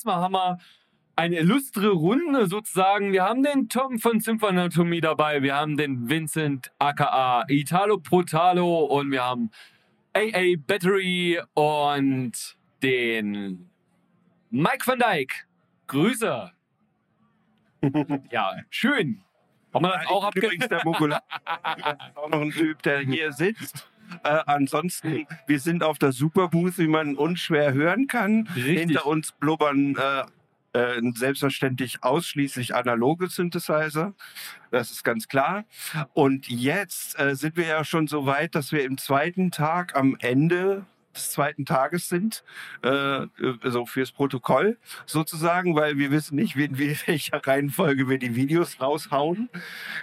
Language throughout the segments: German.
diesmal haben wir eine illustre Runde sozusagen. Wir haben den Tom von Symphanatomie dabei, wir haben den Vincent aka Italo Protalo und wir haben AA Battery und den Mike van Dyke. Grüße. ja, schön. Haben wir das auch abge... Übrigens der Mogul auch noch ein Typ, der hier sitzt. Äh, ansonsten, wir sind auf der Superbooth, wie man unschwer hören kann. Richtig. Hinter uns blubbern äh, äh, selbstverständlich ausschließlich analoge Synthesizer. Das ist ganz klar. Und jetzt äh, sind wir ja schon so weit, dass wir im zweiten Tag am Ende des zweiten Tages sind, äh, so fürs Protokoll sozusagen, weil wir wissen nicht, in welcher Reihenfolge wir die Videos raushauen.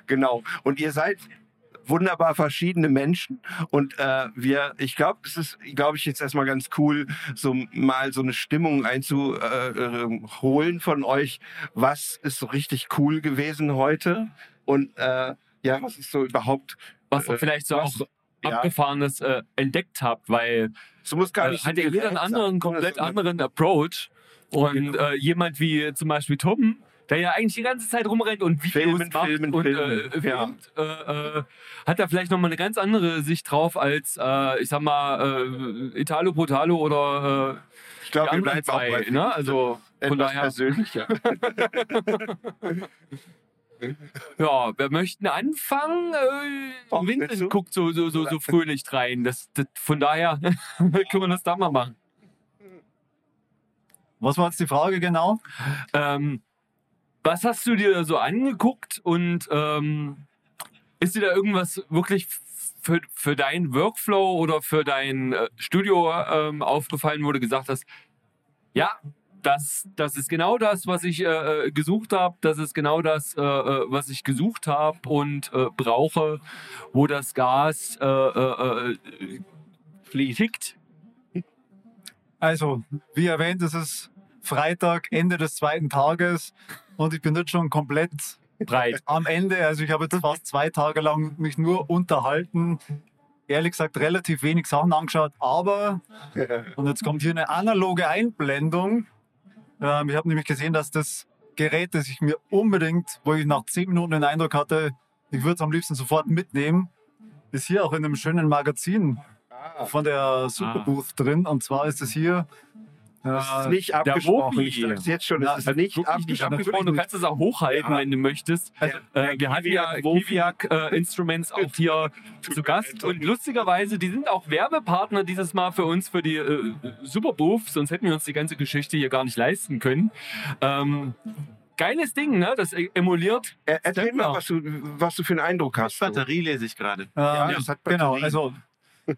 Genau. Und ihr seid wunderbar verschiedene Menschen und äh, wir, ich glaube, es ist, glaube ich, jetzt erstmal ganz cool, so mal so eine Stimmung einzuholen von euch. Was ist so richtig cool gewesen heute und äh, ja, was ist so überhaupt Was äh, vielleicht so was- auch ja. Abgefahrenes äh, entdeckt habt, weil So muss gar äh, nicht hat ja jeder einen anderen, komplett anderen Approach. Und Genau. äh, jemand wie zum Beispiel Tom, der ja eigentlich die ganze Zeit rumrennt und Videos Filmen, macht filmen, und filmen. Äh, Ja. filmt, äh, äh, hat da vielleicht nochmal eine ganz andere Sicht drauf als, äh, ich sag mal, äh, Italo Brutalo oder äh, Ich glaube, die wir anderen auch zwei. bei Ne? Also von daher, persönlicher. ja, wir möchten anfangen. Äh? Vincent guckt so, so, so, so fröhlich rein. Das, das, von daher können wir das da mal machen. Was war jetzt die Frage genau? Ähm, was hast du dir so angeguckt und ähm, ist dir da irgendwas wirklich für, für deinen Workflow oder für dein äh, Studio ähm, aufgefallen, wo du gesagt hast, ja, das, das ist genau das, was ich äh, äh, gesucht habe, das ist genau das, äh, äh, was ich gesucht habe und äh, brauche, wo das Gas tickt. Also, wie erwähnt, es ist Freitag, Ende des zweiten Tages und ich bin jetzt schon komplett Breit. am Ende. Also ich habe jetzt fast zwei Tage lang mich nur unterhalten. Ehrlich gesagt, relativ wenig Sachen angeschaut, aber, und jetzt kommt hier eine analoge Einblendung. Ähm, ich habe nämlich gesehen, dass das Gerät, das ich mir unbedingt, wo ich nach zehn Minuten den Eindruck hatte, ich würde es am liebsten sofort mitnehmen, ist hier auch in einem schönen Magazin von der Superbooth drin. Und zwar ist es hier. Das ist nicht der abgesprochen. Ich sag's jetzt schon, Ja, es ist Also nicht abgesprochen. Du kannst es auch hochhalten, Ja. wenn du möchtest. Also, äh, wir hatten ja Kiviak äh, Instruments auch hier zu Gast und lustigerweise, die sind auch Werbepartner dieses Mal für uns für die äh, Superbooth, sonst hätten wir uns die ganze Geschichte hier gar nicht leisten können. Ähm, geiles Ding, ne? Das emuliert. Äh, Erzähl mal, was du, was du für einen Eindruck hast. Batterie lese ich gerade. Äh, Ja, das hat genau, Batterien. also,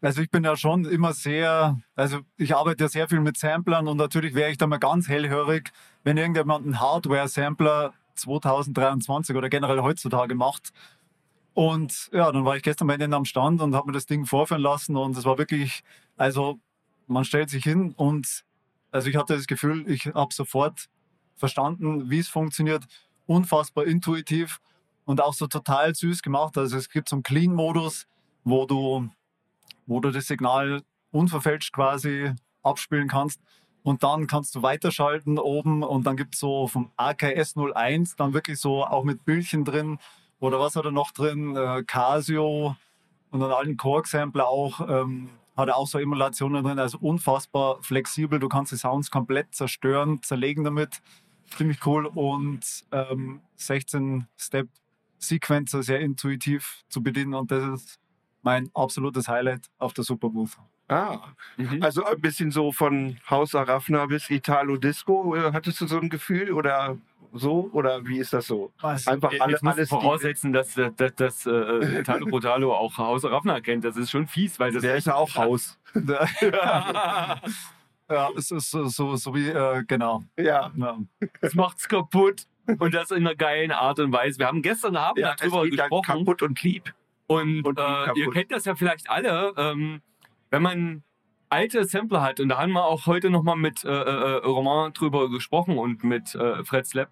also ich bin ja schon immer sehr, also ich arbeite ja sehr viel mit Samplern und natürlich wäre ich da mal ganz hellhörig, wenn irgendjemand einen Hardware-Sampler 2023 oder generell heutzutage macht. Und ja, dann war ich gestern bei denen am Stand und habe mir das Ding vorführen lassen und es war wirklich, also man stellt sich hin und also ich hatte das Gefühl, ich habe sofort verstanden, wie es funktioniert, unfassbar intuitiv und auch so total süß gemacht. Also es gibt so einen Clean-Modus, wo du, wo du das Signal unverfälscht quasi abspielen kannst. Und dann kannst du weiterschalten oben und dann gibt es so vom AKS 01 dann wirklich so auch mit Bildchen drin oder was hat er noch drin? Äh, Casio und einen alten Korg-Sampler auch. Ähm, hat er auch so Emulationen drin, also unfassbar flexibel. Du kannst die Sounds komplett zerstören, zerlegen damit. Ziemlich cool und ähm, 16 Step Sequencer sehr intuitiv zu bedienen und das ist mein absolutes Highlight auf der Superbooth. Ah, Mhm. also ein bisschen so von Haus Arafna bis Italo Disco. Äh, Hattest du so ein Gefühl oder so? Oder wie ist das so? Was? Einfach alle, Jetzt alles. voraussetzen, dass, dass, dass, dass äh, Italo Brutalo auch Haus Raffner kennt. Das ist schon fies, weil das Der ist ja auch Haus. ja, es ist so, so, so wie, äh, genau. Ja. Ja. Das macht's kaputt. Und das in einer geilen Art und Weise. Wir haben gestern Abend Ja, es darüber gesprochen. kaputt und lieb. Und, Und äh, ihr kennt das ja vielleicht alle, ähm, wenn man alte Sampler hat, und da haben wir auch heute nochmal mit äh, äh, Roman drüber gesprochen und mit äh, Fred Slap,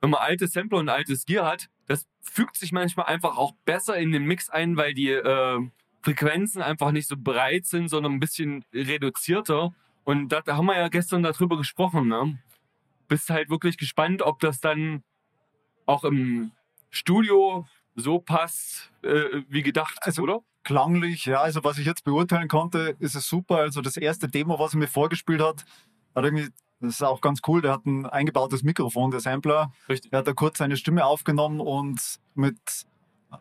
wenn man alte Sampler und altes Gear hat, das fügt sich manchmal einfach auch besser in den Mix ein, weil die äh, Frequenzen einfach nicht so breit sind, sondern ein bisschen reduzierter. Und da da haben wir ja gestern darüber gesprochen, ne? Bist halt wirklich gespannt, ob das dann auch im Studio so passt, äh, wie gedacht, Also- oder? Klanglich, ja, also was ich jetzt beurteilen konnte, ist es super. Also das erste Demo, was er mir vorgespielt hat, hat irgendwie, das ist auch ganz cool, der hat ein eingebautes Mikrofon, der Sampler. Richtig. Er hat da kurz seine Stimme aufgenommen und mit,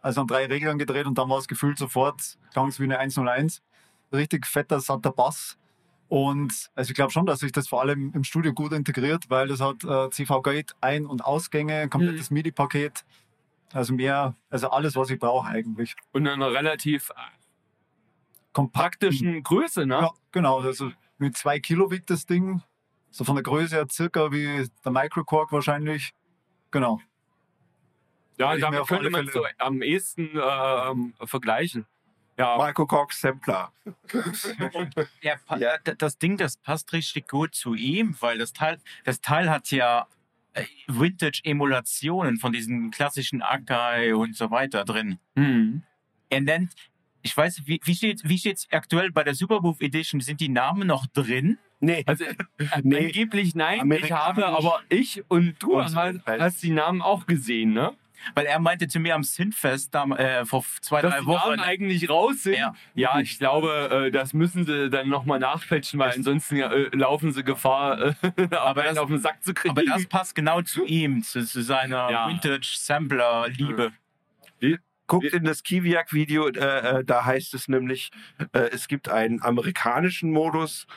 also an drei Reglern gedreht und dann war es gefühlt sofort, klang es wie eine 101. Richtig fetter, satter Bass. Und also ich glaube schon, dass sich das vor allem im Studio gut integriert, weil das hat äh, CV-Gate Ein- und Ausgänge, ein komplettes MIDI-Paket. Also mehr, also alles, was ich brauche eigentlich. Und in einer relativ Kompakt. praktischen Größe, ne? Ja, genau. Also mit zwei Kilo wiegt das Ding. So von der Größe her circa wie der Microcork wahrscheinlich. Genau. Ja, damit könnte man es so am ehesten ähm, vergleichen. Ja, Marco Cox Sampler. Ja, das Ding, das passt richtig gut zu ihm, weil das Teil, das Teil hat ja äh, Vintage-Emulationen von diesen klassischen Akai und so weiter drin. hm. Er nennt, ich weiß, wie, wie steht wie steht's aktuell bei der Supermove Edition? Sind die Namen noch drin? Nee, Also Nee. angeblich nein, ich habe, aber ich und du hast, hast die Namen auch gesehen, ne? Weil er meinte zu mir am Synfest da, äh, vor zwei, Dass drei die Wochen. Namen eigentlich raus sind. Ja. Ja, ich glaube, äh, das müssen sie dann nochmal nachpatchen, weil ansonsten äh, laufen sie Gefahr, äh, aber das- auf den Sack zu kriegen. Aber das passt genau zu ihm, zu, zu seiner Ja. Vintage-Sampler-Liebe. guckt in das Kiviak-Video, äh, äh, da heißt es nämlich, äh, es gibt einen amerikanischen Modus,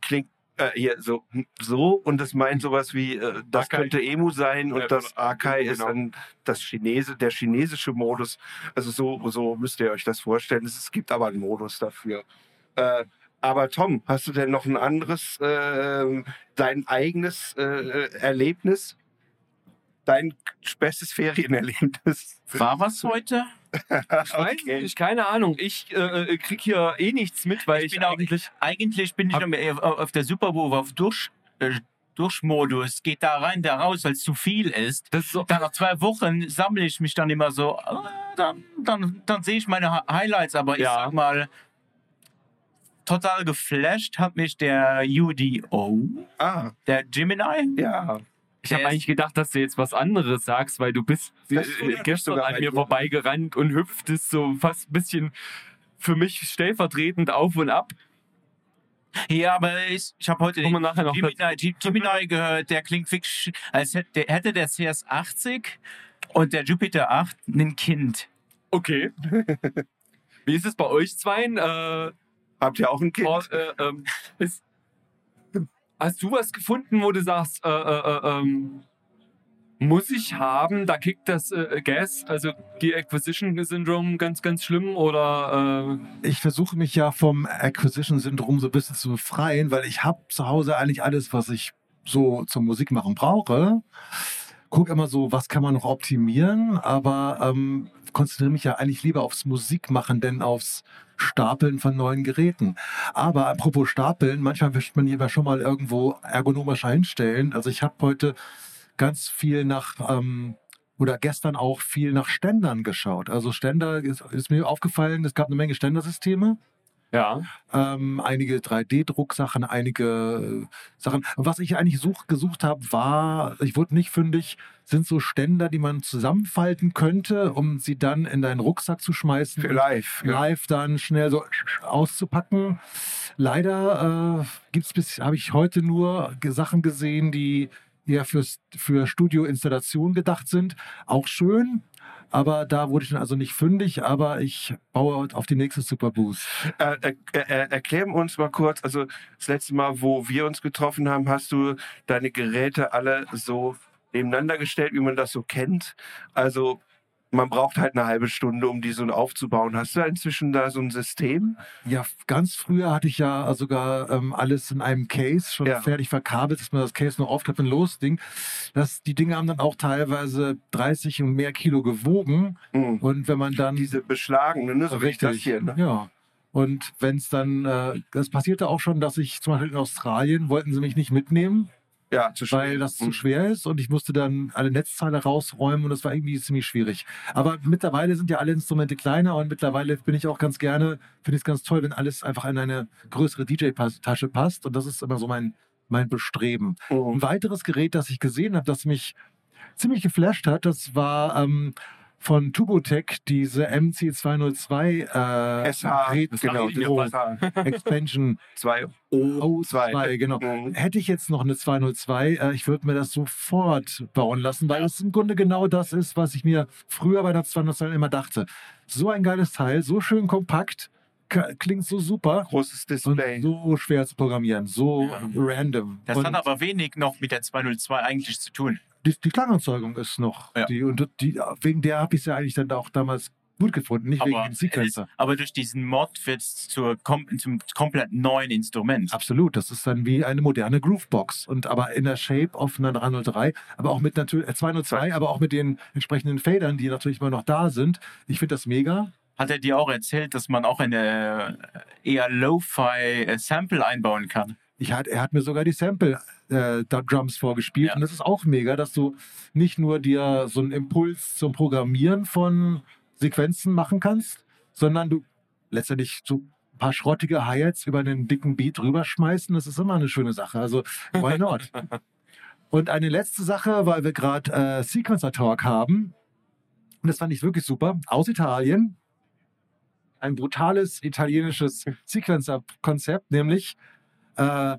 klingt äh, hier so, so und das meint sowas wie, äh, das Akai. könnte Emu sein und Ja, das oder- Akai ist genau. dann das Chinese, der chinesische Modus. Also so, so müsst ihr euch das vorstellen. Es gibt aber einen Modus dafür. Äh, aber Tom, hast du denn noch ein anderes, äh, dein eigenes äh, äh, Erlebnis? Dein bestes Ferienerlebnis? War was heute? Ich weiß nicht, keine Ahnung. Ich äh, krieg hier eh nichts mit, weil ich, bin auch- eigentlich. Eigentlich bin ich auf auf der Supermove auf Durch, äh, Durchmodus. Geht da rein, da raus, weil es zu viel ist. So, Dann nach zwei Wochen sammle ich mich dann immer so. äh, Dann, dann, dann sehe ich meine Hi- Highlights, aber ich Ja. sag mal, total geflasht hat mich der UDO, Ah, der Gemini. ja. Ich habe eigentlich gedacht, dass du jetzt was anderes sagst, weil du bist äh, ist gestern an mir vorbeigerannt und hüpftest so fast ein bisschen für mich stellvertretend auf und ab. Ja, aber ich, ich habe heute den nachher noch dazu. Gemini, Gemini gehört, der klingt wirklich, als hätte, der- hätte der CS80 und der Jupiter 8 ein Kind. Okay. Wie ist es bei euch zweien? Äh, Habt ihr auch ein Kind? Äh, ähm, ist, hast du was gefunden, wo du sagst, äh, äh, äh, ähm, muss ich haben, da kickt das äh, Gas, also die Acquisition Syndrome ganz, ganz schlimm oder äh, ich versuche mich ja vom Acquisition-Syndrom so ein bisschen zu befreien, weil ich habe zu Hause eigentlich alles, was ich so zum Musikmachen brauche. Guck immer so, was kann man noch optimieren, aber ähm, konzentriere mich ja eigentlich lieber aufs Musikmachen, denn aufs Stapeln von neuen Geräten. Aber apropos Stapeln, manchmal möchte man lieber schon mal irgendwo ergonomisch einstellen. Also ich habe heute ganz viel nach ähm, oder gestern auch viel nach Ständern geschaut. Also Ständer ist, ist mir aufgefallen, es gab eine Menge Ständersysteme, ja. ähm, einige 3D-Drucksachen, einige äh, Sachen. Was ich eigentlich such, gesucht habe, war, ich wurde nicht fündig, sind so Ständer, die man zusammenfalten könnte, um sie dann in deinen Rucksack zu schmeißen. Live. Ja. live dann schnell so auszupacken. Leider äh, gibt's bis, habe ich heute nur Sachen gesehen, die eher fürs, für Studioinstallation gedacht sind. Auch schön, aber da wurde ich dann also nicht fündig, aber ich baue auf die nächste Superboost. Äh, äh, äh, erklär uns mal kurz, also das letzte Mal, wo wir uns getroffen haben, hast du deine Geräte alle so nebeneinander gestellt, wie man das so kennt. Also man braucht halt eine halbe Stunde, um die so aufzubauen. Hast du inzwischen da so ein System? Ja, ganz früher hatte ich ja sogar ähm, alles in einem Case schon Ja. fertig verkabelt, dass man das Case nur aufklappt und los Ding. Das, die Dinge haben dann auch teilweise 30 und mehr Kilo gewogen. Hm. Und wenn man dann Diese beschlagene, ne? so wie das hier. Ne? Ja. Und wenn es dann, äh, das passierte auch schon, dass ich zum Beispiel in Australien wollten sie mich nicht mitnehmen. Ja, zu weil schwer. das zu Mhm. schwer ist und ich musste dann alle Netzteile rausräumen und das war irgendwie ziemlich schwierig. Aber mittlerweile sind ja alle Instrumente kleiner und mittlerweile bin ich auch ganz gerne, finde ich es ganz toll, wenn alles einfach in eine größere DJ-Tasche passt und das ist immer so mein, mein Bestreben. Mhm. Ein weiteres Gerät, das ich gesehen habe, das mich ziemlich geflasht hat, das war ähm, von Tubotech, diese MC202 äh, SH, genau, die Expansion zwei O2, O2. genau. Mhm. Hätte ich jetzt noch eine 202, äh, ich würde mir das sofort bauen lassen, weil es im Grunde genau das ist, was ich mir früher bei der 202 immer dachte. So ein geiles Teil, so schön kompakt, klingt so super Großes und Display. so schwer zu programmieren, so Ja. random. Das und hat aber wenig noch mit der 202 eigentlich zu tun. Die, die Klangerzeugung ist noch, Ja. die, und die, wegen der habe ich es ja eigentlich dann auch damals gut gefunden, nicht wegen Aber, dem es Sequencer. aber durch diesen Mod wird es kom zum komplett neuen Instrument. Absolut, das ist dann wie eine moderne Groovebox und aber in der Shape of einer 303, aber auch mit natürlich äh, 202, aber auch mit den entsprechenden Federn, die natürlich immer noch da sind. Ich finde das mega. Hat er dir auch erzählt, dass man auch eine äh, eher Lo-Fi äh, Sample einbauen kann? Ich hat, er hat mir sogar die Sample äh, Drums vorgespielt Ja. und das ist auch mega, dass du nicht nur dir so einen Impuls zum Programmieren von Sequenzen machen kannst, sondern du letztendlich so ein paar schrottige Hi-Hats über einen dicken Beat rüberschmeißen. Das ist immer eine schöne Sache. Also why not? und eine letzte Sache, weil wir gerade äh, Sequencer Talk haben. Und das fand ich wirklich super. Aus Italien. Ein brutales italienisches Sequencer-Konzept, nämlich äh,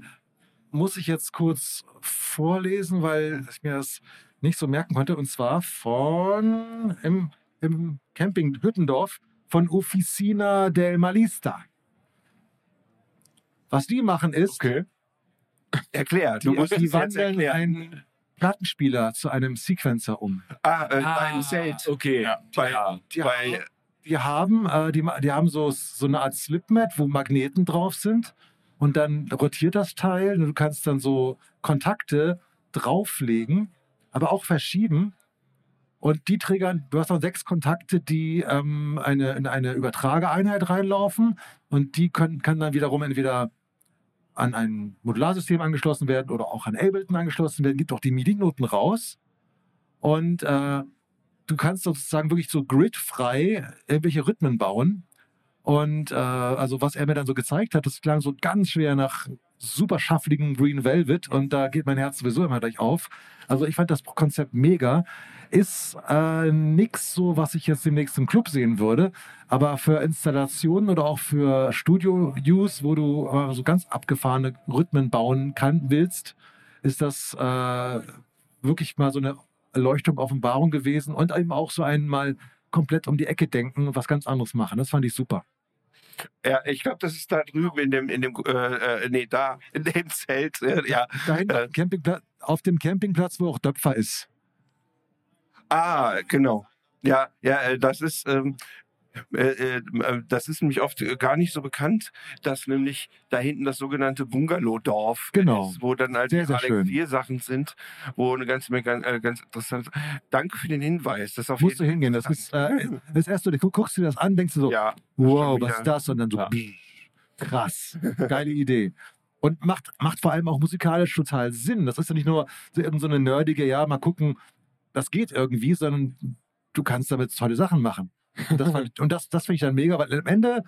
muss ich jetzt kurz vorlesen, weil ich mir das nicht so merken konnte. Und zwar von im, im Camping Hüttendorf von Officina del Malista. Was die machen ist, Erklärt. Du die, musst die wandeln erklären. einen Plattenspieler zu einem Sequencer um. Ah, äh, Ah, ein Zelt. Okay. Ja. Bei- ja. Die, Bei- die haben, äh, die, ma- die haben so, so eine Art Slipmat, wo Magneten drauf sind. Und dann rotiert das Teil und du kannst dann so Kontakte drauflegen, aber auch verschieben. Und die triggern, du hast dann sechs Kontakte, die ähm, eine, in eine Übertrageeinheit reinlaufen. Und die können, kann dann wiederum entweder an ein Modularsystem angeschlossen werden oder auch an Ableton angeschlossen werden. Gibt auch die MIDI-Noten raus. Und äh, du kannst sozusagen wirklich so gridfrei irgendwelche Rhythmen bauen. Und äh, also was er mir dann so gezeigt hat, das klang so ganz schwer nach super schaffligem Green Velvet und da geht mein Herz sowieso immer gleich auf. Also ich fand das Konzept mega. Ist äh, nix so, was ich jetzt demnächst im Club sehen würde, aber für Installationen oder auch für Studio-Use, wo du äh, so ganz abgefahrene Rhythmen bauen kann, willst, ist das äh, wirklich mal so eine Erleuchtung, Offenbarung gewesen und eben auch so einmal komplett um die Ecke denken und was ganz anderes machen. Das fand ich super. Ja, ich glaube, das ist da drüben in dem, in dem, äh, äh, nee, da, in dem Zelt. Äh, ja. Dahin Äh. Campingplatz, auf dem Campingplatz, wo auch Döpfer ist. Ah, genau. Ja, ja, äh, das ist, ähm, äh, äh, das ist nämlich oft äh, gar nicht so bekannt, dass nämlich da hinten das sogenannte Bungalow-Dorf Genau. ist, wo dann halt Sehr, sehr vier Sachen sind, wo eine ganze Menge äh, ganz interessant. Danke für den Hinweis. Das auf Musst du hingehen. Das ist äh, das erste, du guckst dir das an, denkst du so, ja, wow, was ist das? Und dann so, Ja. krass, geile Idee. Und macht, macht vor allem auch musikalisch total Sinn. Das ist ja nicht nur so eine nerdige, ja, mal gucken, das geht irgendwie, sondern du kannst damit tolle Sachen machen. Und das, fand- und das, das finde ich dann mega, weil am Ende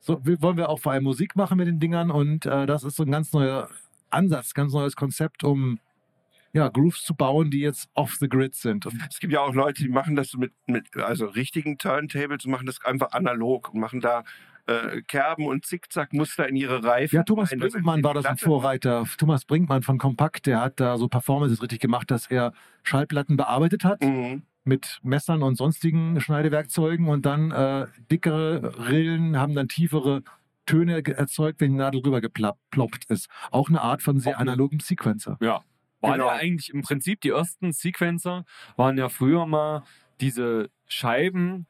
so, wollen wir auch vor allem Musik machen mit den Dingern und äh, das ist so ein ganz neuer Ansatz, ganz neues Konzept, um ja, Grooves zu bauen, die jetzt off the grid sind. Es gibt ja auch Leute, die machen das mit, mit also richtigen Turntables und machen das einfach analog und machen da äh, Kerben und Zickzackmuster in ihre Reifen. Ja, Thomas rein, Brinkmann war das ein Vorreiter. Thomas Brinkmann von Kompakt, der hat da so Performances richtig gemacht, dass er Schallplatten bearbeitet hat Mhm. Mit Messern und sonstigen Schneidewerkzeugen und dann äh, dickere Rillen haben dann tiefere Töne erzeugt, wenn die Nadel rüber geploppt ist. Auch eine Art von sehr analogem Sequencer. Ja. Waren Genau. ja eigentlich im Prinzip die ersten Sequencer, waren ja früher mal diese Scheiben,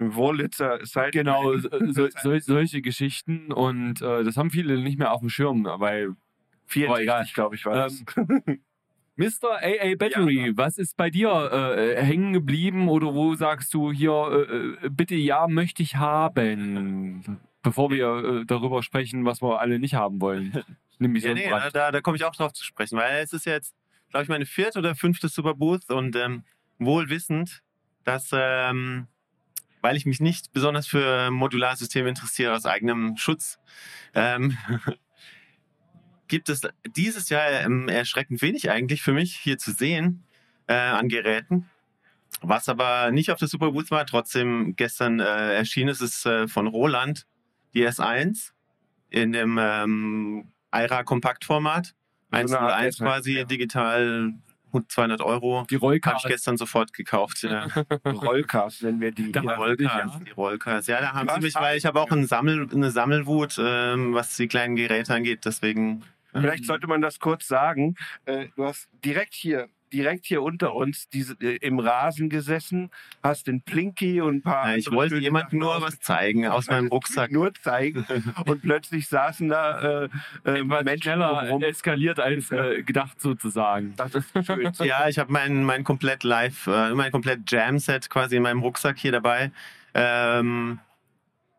Wurlitzer Side genau, so, so, sol- solche Geschichten und äh, das haben viele nicht mehr auf dem Schirm, weil 64, egal. glaube ich, war das. Mr. AA Battery, was ist bei dir äh, hängen geblieben oder wo sagst du hier, äh, äh, bitte ja, möchte ich haben, bevor wir äh, darüber sprechen, was wir alle nicht haben wollen? Nämlich Ja, nee, da, da komme ich auch drauf zu sprechen, weil es ist ja jetzt glaube ich, meine vierte oder fünfte Superbooth und ähm, wohl wissend, dass, ähm, weil ich mich nicht besonders für Modularsysteme interessiere aus eigenem Schutz, ähm, gibt es dieses Jahr ähm, erschreckend wenig eigentlich für mich hier zu sehen äh, an Geräten. Was aber nicht auf der Superbooth war, trotzdem gestern äh, erschienen ist, ist äh, von Roland die S1 in dem ähm, Aira Kompaktformat. So eine Art 101 S1, quasi ja. digital 200 Euro. Die Habe Rollcars. ich gestern sofort gekauft. Ja. Rollcars nennen wir die. Die Ja, Rollcars, ja. die Rollcars. Ja, da haben Du sie mich, weil ich habe auch ein Sammel, eine Sammelwut, ähm, was die kleinen Geräte angeht. Deswegen. Vielleicht sollte man das kurz sagen. Äh, du hast direkt hier, direkt hier unter uns diese, äh, im Rasen gesessen, hast den Plinky und ein paar. Ja, ich wollte jemandem nur was zeigen aus meinem Rucksack. Nur zeigen. und plötzlich saßen da äh, äh, Menschen schneller rum. eskaliert als äh, gedacht sozusagen. Das ist schön. Ja, ich habe mein, mein komplett Live, äh, mein komplett Jam-Set quasi in meinem Rucksack hier dabei. Ähm,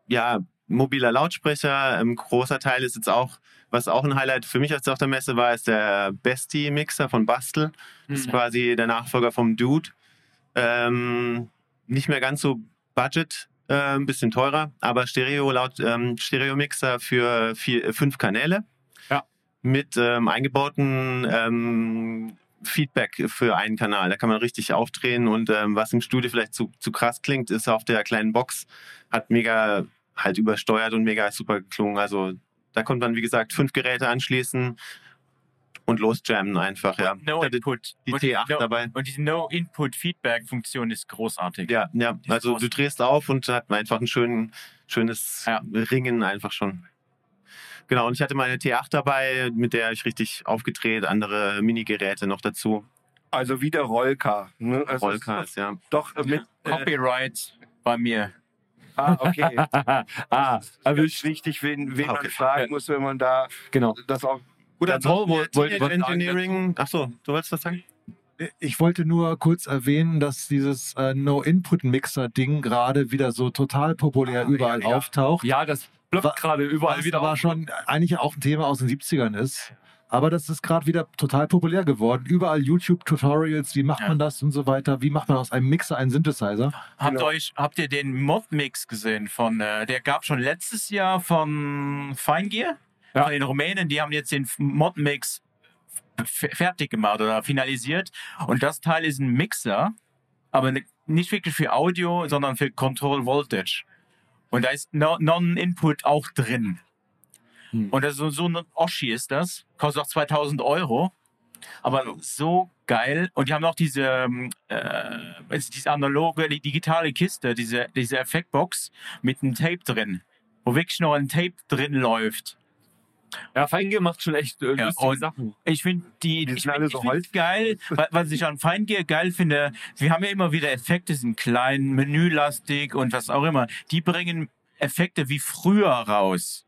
ja, mobiler Lautsprecher. Ein großer Teil ist jetzt auch, was auch ein Highlight für mich als auf der Messe war, ist der Bestie-Mixer von Bastel. Das ist Mhm. quasi der Nachfolger vom Dude. Ähm, nicht mehr ganz so Budget, äh, ein bisschen teurer, aber Stereo laut ähm, Stereo-Mixer für vier, fünf Kanäle. Ja. Mit ähm, eingebauten ähm, Feedback für einen Kanal. Da kann man richtig aufdrehen und ähm, was im Studio vielleicht zu, zu krass klingt, ist auf der kleinen Box, hat mega halt übersteuert und mega super geklungen. Also da konnte man, wie gesagt, fünf Geräte anschließen und losjammen einfach, ja. No Die- Input. die und T8 no, dabei. Und diese No-Input-Feedback-Funktion ist großartig. Ja, ja. Also du drehst auf und hat einfach ein schön, schönes Ja. Ringen einfach schon. Genau, und ich hatte meine T8 dabei, mit der ich richtig aufgedreht, andere Minigeräte noch dazu. Also wieder Rollcar. Ne? Also Rollcars, ja. Doch äh, mit. Äh, Copyright bei mir. Ah, okay. ah, Das ist erwischt. wichtig, wen, wen Okay. man fragen muss, wenn man da Genau. das auch. Gut, Ja, toll, ansonsten, wollt- Engineering. Achso, du wolltest was sagen? Ich wollte nur kurz erwähnen, dass dieses äh, No-Input-Mixer-Ding gerade wieder so total populär Ah, überall ja, ja. auftaucht. Ja, das blockt Wa- gerade überall was wieder auf. schon eigentlich auch ein Thema aus den 70ern ist. Aber das ist gerade wieder total populär geworden. Überall YouTube-Tutorials, wie macht Ja. man das und so weiter. Wie macht man aus einem Mixer einen Synthesizer? Habt, Genau. euch, habt ihr den Mod-Mix gesehen von, äh, der gab schon letztes Jahr von Feingear? Ja. Von den Rumänen, die haben jetzt den Mod-Mix fertig gemacht oder finalisiert. Und das Teil ist ein Mixer, aber ne- nicht wirklich für Audio, sondern für Control Voltage. Und da ist no, Non-Input auch drin. Hm. Und das ist so, so ein Oschi ist das. Kostet auch 2000 Euro. Aber so geil. Und die haben auch diese, ähm, äh, diese analoge, die digitale Kiste, diese, diese Effektbox mit einem Tape drin. Wo wirklich noch ein Tape drin läuft. Ja, Feingear macht schon echt äh, Ja, lustige und- Sachen. Ich finde die, Die ich find, alle ich so Holz. geil, wa- was ich an Feingear geil finde. Wir haben ja immer wieder Effekte, sind klein, menülastig und was auch immer. Die bringen Effekte wie früher raus.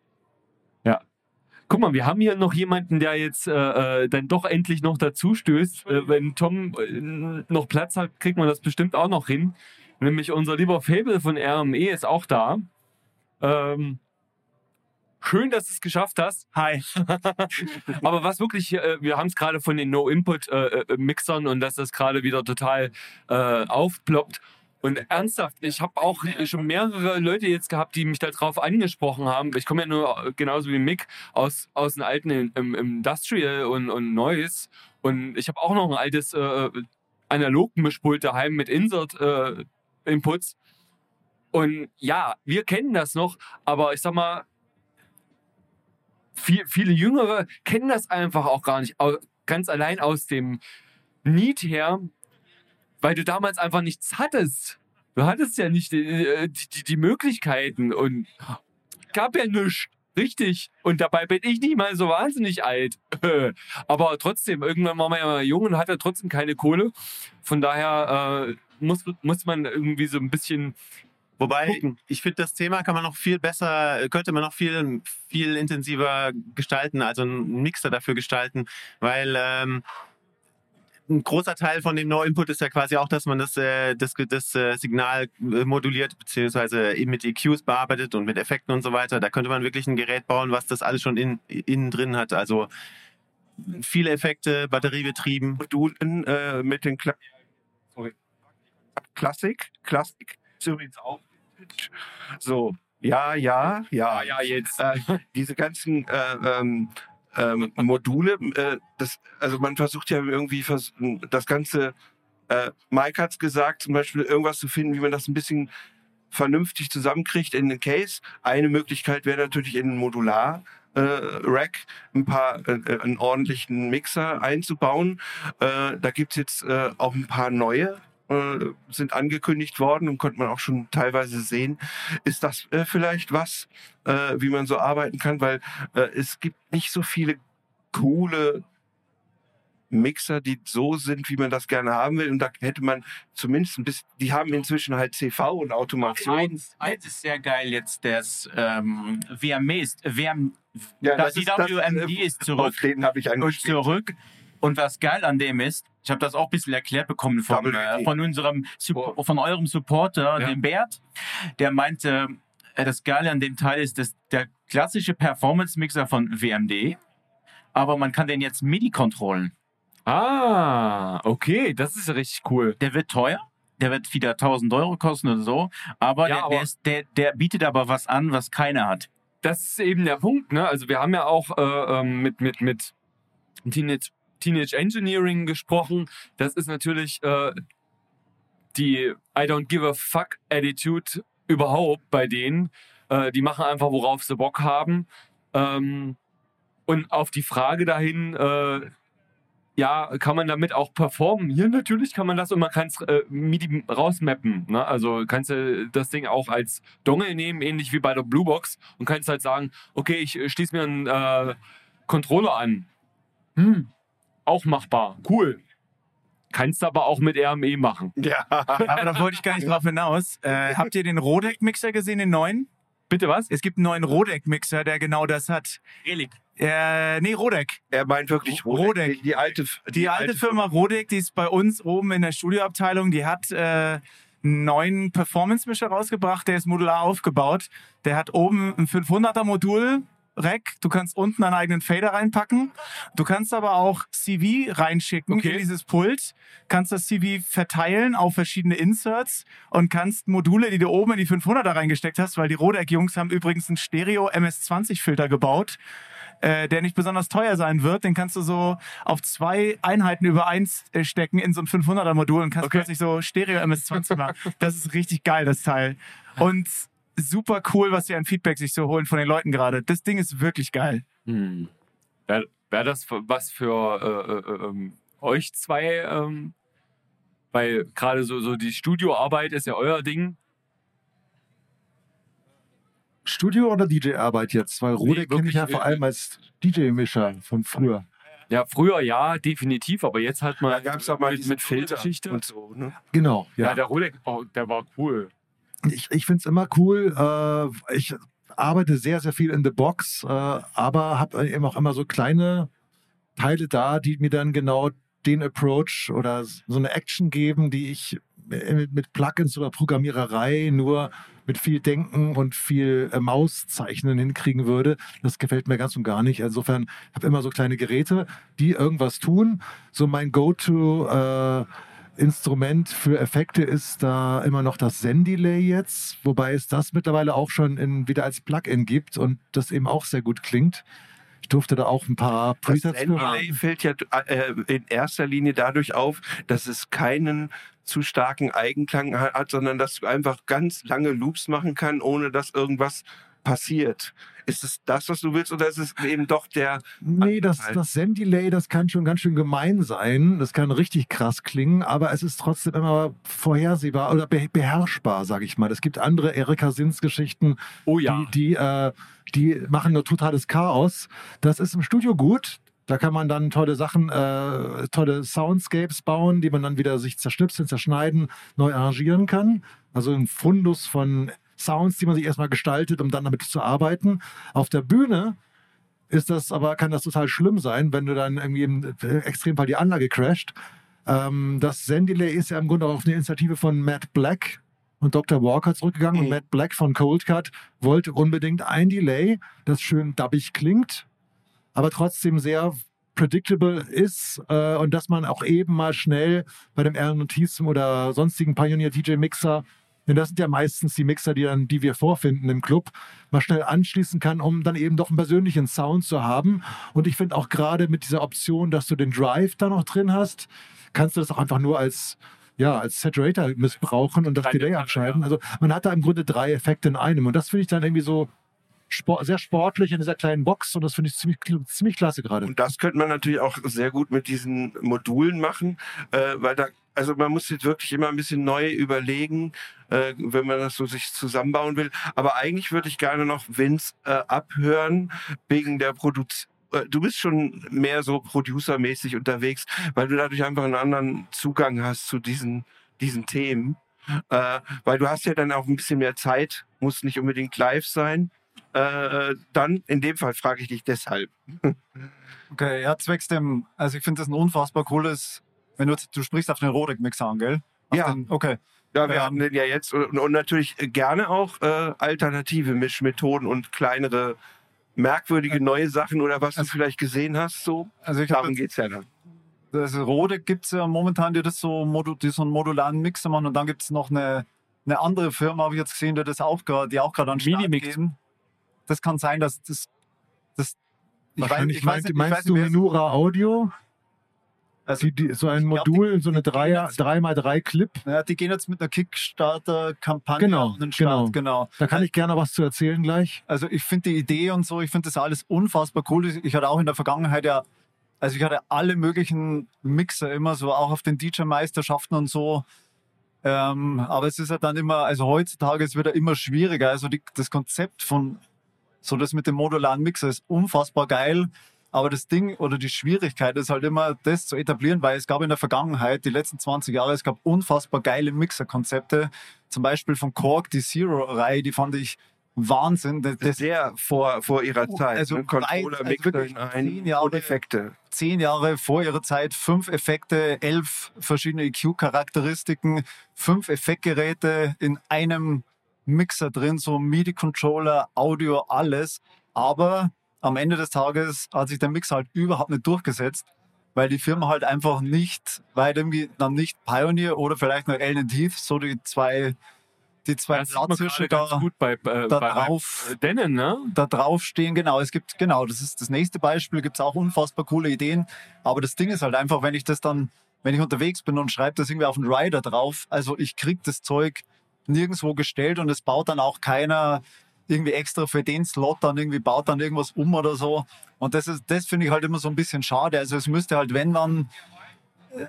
Guck mal, wir haben hier noch jemanden, der jetzt äh, äh, dann doch endlich noch dazu stößt. Äh, wenn Tom äh, noch Platz hat, kriegt man das bestimmt auch noch hin. Nämlich unser lieber Fable von RME ist auch da. Ähm, schön, dass du es geschafft hast. Hi. Aber was wirklich, äh, wir haben es gerade von den No-Input-Mixern und dass das gerade wieder total äh, aufploppt. Und ernsthaft, ich habe auch schon mehrere Leute jetzt gehabt, die mich darauf angesprochen haben. Ich komme ja nur äh, genauso wie Mick aus, aus den alten im, Industrial und, und Noise. Und ich habe auch noch ein altes äh, Analog-Mischpult daheim mit Insert-Inputs. und ja, wir kennen das noch, aber ich sag mal, viel, viele Jüngere kennen das einfach auch gar nicht. Ganz allein aus dem Need her, weil du damals einfach nichts hattest. Du hattest ja nicht äh, die, die, die Möglichkeiten und gab ja nichts. Richtig. Und dabei bin ich nicht mal so wahnsinnig alt. Aber trotzdem, irgendwann war man ja mal jung und hatte trotzdem keine Kohle. Von daher äh, muss, muss man irgendwie so ein bisschen Wobei, gucken. ich finde, das Thema kann man noch viel besser, könnte man noch viel, viel intensiver gestalten, also einen Mixer dafür gestalten, weil ähm, ein großer Teil von dem No-Input ist ja quasi auch, dass man das, äh, das, das äh, Signal äh, moduliert, beziehungsweise eben mit EQs bearbeitet und mit Effekten und so weiter. Da könnte man wirklich ein Gerät bauen, was das alles schon in, innen drin hat. Also viele Effekte, batteriebetrieben. Modulen äh, mit den Kla Sorry. Klassik. Klassik ist übrigens auch. So, ja, ja, ja. ja, jetzt. Äh, diese ganzen äh, ähm, ähm, Module, äh, das, also man versucht ja irgendwie vers das Ganze, äh, Mike hat's gesagt, zum Beispiel irgendwas zu finden, wie man das ein bisschen vernünftig zusammenkriegt in den Case. Eine Möglichkeit wäre natürlich in Modular. Äh, Rack ein paar äh, einen ordentlichen Mixer einzubauen. Äh, da gibt's jetzt äh, auch ein paar neue äh, sind angekündigt worden und konnte man auch schon teilweise sehen. Ist das äh, vielleicht was, äh, wie man so arbeiten kann? Weil äh, es gibt nicht so viele coole Mixer, die so sind, wie man das gerne haben will. Und da hätte man zumindest ein bisschen, die haben inzwischen halt CV und Automation. Eins, eins ist sehr geil jetzt, das ähm, WM, Ja, das, ist die WMD ist zurück. Auf den habe ich und angespielt. zurück. Und was geil an dem ist, ich habe das auch ein bisschen erklärt bekommen von, äh, von unserem von eurem Supporter, Ja. dem Bert, der meinte, äh, das Geile an dem Teil ist, dass der klassische Performance-Mixer von WMD, aber man kann den jetzt MIDI kontrollen. Ah, okay, das ist richtig cool. Der wird teuer, der wird wieder 1000 Euro kosten oder so, aber, Ja, der, aber- der, ist, der, der bietet aber was an, was keiner hat. Das ist eben der Punkt, ne? Also wir haben ja auch äh, ähm, mit, mit, mit Teenage, Teenage Engineering gesprochen. Das ist natürlich äh, die I don't give a fuck Attitude überhaupt bei denen. Äh, die machen einfach, worauf sie Bock haben. Ähm, und auf die Frage dahin, äh, ja, kann man damit auch performen? Ja, natürlich kann man das und man kann es äh, MIDI rausmappen. Ne? Also kannst du das Ding auch als Dongle nehmen, ähnlich wie bei der Bluebox und kannst halt sagen, okay, ich äh, schließe mir einen äh, Controller an. Hm, auch machbar. Cool. Kannst aber auch mit RME machen. Ja. Aber da wollte ich gar nicht drauf hinaus. Äh, habt ihr den Rodec-Mixer gesehen, den neuen? Bitte was? Es gibt einen neuen Rodec-Mixer, der genau das hat. Relik. Äh, nee, Rodec. Er meint wirklich Rodec. Rodec. Die, die alte, Die, alte Firma Rodec, die ist bei uns oben in der Studioabteilung, die hat äh, einen neuen Performance-Mischer rausgebracht, der ist modular aufgebaut. Der hat oben ein 500er Modul. Rack, du kannst unten einen eigenen Fader reinpacken. Du kannst aber auch CV reinschicken Okay. in dieses Pult, kannst das CV verteilen auf verschiedene Inserts und kannst Module, die du oben in die 500er reingesteckt hast, weil die Rodec-Jungs haben übrigens einen Stereo MS-20-Filter gebaut, äh, der nicht besonders teuer sein wird. Den kannst du so auf zwei Einheiten über eins äh, stecken in so ein 500er Modul und kannst Okay. plötzlich so Stereo MS-20 machen. Das ist richtig geil, das Teil. Und super cool, was sie an Feedback sich so holen von den Leuten gerade. Das Ding ist wirklich geil. Hm. Wäre wär das was für äh, äh, ähm, euch zwei? Ähm, weil gerade so, so die Studioarbeit ist ja euer Ding. Studio oder DJ-Arbeit jetzt? Weil Rodek kenne ich ja vor äh, allem als DJ-Mischer von früher. Ja, früher ja, definitiv, aber jetzt halt mal Da gab es auch mal mit, mit Filter Filtergeschichte. und so. Ne? Genau, Ja, ja. der Rolex, oh, der war cool. Ich, ich finde es immer cool. Äh, ich arbeite sehr, sehr viel in the Box, äh, aber habe eben auch immer so kleine Teile da, die mir dann genau den Approach oder so eine Action geben, die ich mit, mit Plugins oder Programmiererei nur mit viel Denken und viel äh, Mauszeichnen hinkriegen würde. Das gefällt mir ganz und gar nicht. Insofern habe immer so kleine Geräte, die irgendwas tun. So mein Go-To äh, Instrument für Effekte ist da immer noch das Zen-Delay jetzt, wobei es das mittlerweile auch schon in, wieder als Plugin gibt und das eben auch sehr gut klingt. Ich durfte da auch ein paar Das Presets für Delay fällt ja äh, in erster Linie dadurch auf, dass es keinen zu starken Eigenklang hat, sondern dass du einfach ganz lange Loops machen kann, ohne dass irgendwas passiert. Ist es das, was du willst, oder ist es eben doch der Nee, das, das Zen-Delay, das kann schon ganz schön gemein sein. Das kann richtig krass klingen, aber es ist trotzdem immer vorhersehbar oder be beherrschbar, sage ich mal. Es gibt andere Erika Sins-Geschichten, Oh ja. die, die, äh, die machen nur totales Chaos. Das ist im Studio gut. Da kann man dann tolle Sachen, äh, tolle Soundscapes bauen, die man dann wieder sich zerschnipseln, zerschneiden, neu arrangieren kann. Also ein Fundus von Sounds, die man sich erstmal gestaltet, um dann damit zu arbeiten. Auf der Bühne ist das aber, kann das total schlimm sein, wenn du dann irgendwie im äh, Extremfall die Anlage crasht. Ähm, das Zen-Delay ist ja im Grunde auch auf eine Initiative von Matt Black und Dr. Walker zurückgegangen. Und Mhm. Matt Black von Cold Cut wollte unbedingt ein Delay, das schön dubbig klingt, aber trotzdem sehr predictable ist äh, und dass man auch eben mal schnell bei dem Allen Notizem oder sonstigen Pioneer DJ Mixer, denn das sind ja meistens die Mixer, die, dann, die wir vorfinden im Club, mal schnell anschließen kann, um dann eben doch einen persönlichen Sound zu haben. Und ich finde auch gerade mit dieser Option, dass du den Drive da noch drin hast, kannst du das auch einfach nur als ja, als Saturator missbrauchen und das Kleine Delay abschalten. ja. Also man hat da im Grunde drei Effekte in einem und das finde ich dann irgendwie so spor sehr sportlich in dieser kleinen Box und das finde ich ziemlich, ziemlich klasse gerade. Und das könnte man natürlich auch sehr gut mit diesen Modulen machen, äh, weil da, also man muss jetzt wirklich immer ein bisschen neu überlegen, äh, wenn man das so sich zusammenbauen will. Aber eigentlich würde ich gerne noch Vince äh, abhören wegen der Produktion. Du bist schon mehr so producermäßig unterwegs, weil du dadurch einfach einen anderen Zugang hast zu diesen, diesen Themen. Äh, weil du hast ja dann auch ein bisschen mehr Zeit, muss nicht unbedingt live sein. Äh, dann, in dem Fall frage ich dich deshalb. Okay, ja, zwecks dem, also ich finde das ein unfassbar cooles, wenn du, du sprichst auf den Rodek-Mixer an, gell? Auf Ja. Den, okay. Ja, wir Ähm, haben den ja jetzt und, und natürlich gerne auch äh, alternative Mischmethoden und kleinere, merkwürdige neue Sachen oder was du Also- vielleicht gesehen hast. So, Also ich darum geht's ja dann. das Rodek gibt es ja momentan, die das so, modu die so einen modularen Mixer machen und dann gibt es noch eine, eine andere Firma, habe ich jetzt gesehen, die das auch gerade, die auch gerade an Start Minimix. Das kann sein, dass das, das ich weiß, Wahrscheinlich ich weiß meinst, nicht, ich meinst weiß du wer es- Menura Audio? Also, Die, die, so ein Ich glaub, Modul, die- so eine die gehen 3 jetzt- 3x3 Clip. Ja, die gehen jetzt mit einer Kickstarter-Kampagne Genau, an den Start. genau. genau. Da kann ich gerne was zu erzählen gleich. Also ich finde die Idee und so, ich finde das alles unfassbar cool. Ich hatte auch in der Vergangenheit ja, also ich hatte alle möglichen Mixer immer so, auch auf den DJ-Meisterschaften und so. Ähm, aber es ist ja dann immer, also heutzutage ist es wieder immer schwieriger. Also die, das Konzept von so das mit dem modularen Mixer ist unfassbar geil. Aber das Ding oder die Schwierigkeit ist halt immer, das zu etablieren, weil es gab in der Vergangenheit, die letzten 20 Jahre, es gab unfassbar geile Mixer-Konzepte. Zum Beispiel von Korg, die Zero-Reihe, die fand ich Wahnsinn. Das, das Sehr vor, vor ihrer Zeit. also ne? weit, Controller, also wirklich in ein zehn Jahre- Effekte. zehn Jahre vor ihrer Zeit, fünf Effekte, elf verschiedene EQ-Charakteristiken, fünf Effektgeräte in einem Mixer drin, so MIDI-Controller, Audio, alles. Aber am Ende des Tages hat sich der Mixer halt überhaupt nicht durchgesetzt, weil die Firma halt einfach nicht, weil irgendwie dann nicht Pioneer oder vielleicht noch Allen Heath, so die zwei, die zwei Das Platzhirsche da, gut bei, äh, da drauf Dennen, ne? da drauf stehen. Genau, es gibt, genau, das ist das nächste Beispiel, gibt es auch unfassbar coole Ideen. Aber das Ding ist halt einfach, wenn ich das dann, wenn ich unterwegs bin und schreibe das irgendwie auf einen Rider drauf, also ich krieg das Zeug nirgendwo gestellt und es baut dann auch keiner irgendwie extra für den Slot dann irgendwie baut dann irgendwas um oder so. Und das ist, das finde ich halt immer so ein bisschen schade. Also es müsste halt, wenn dann,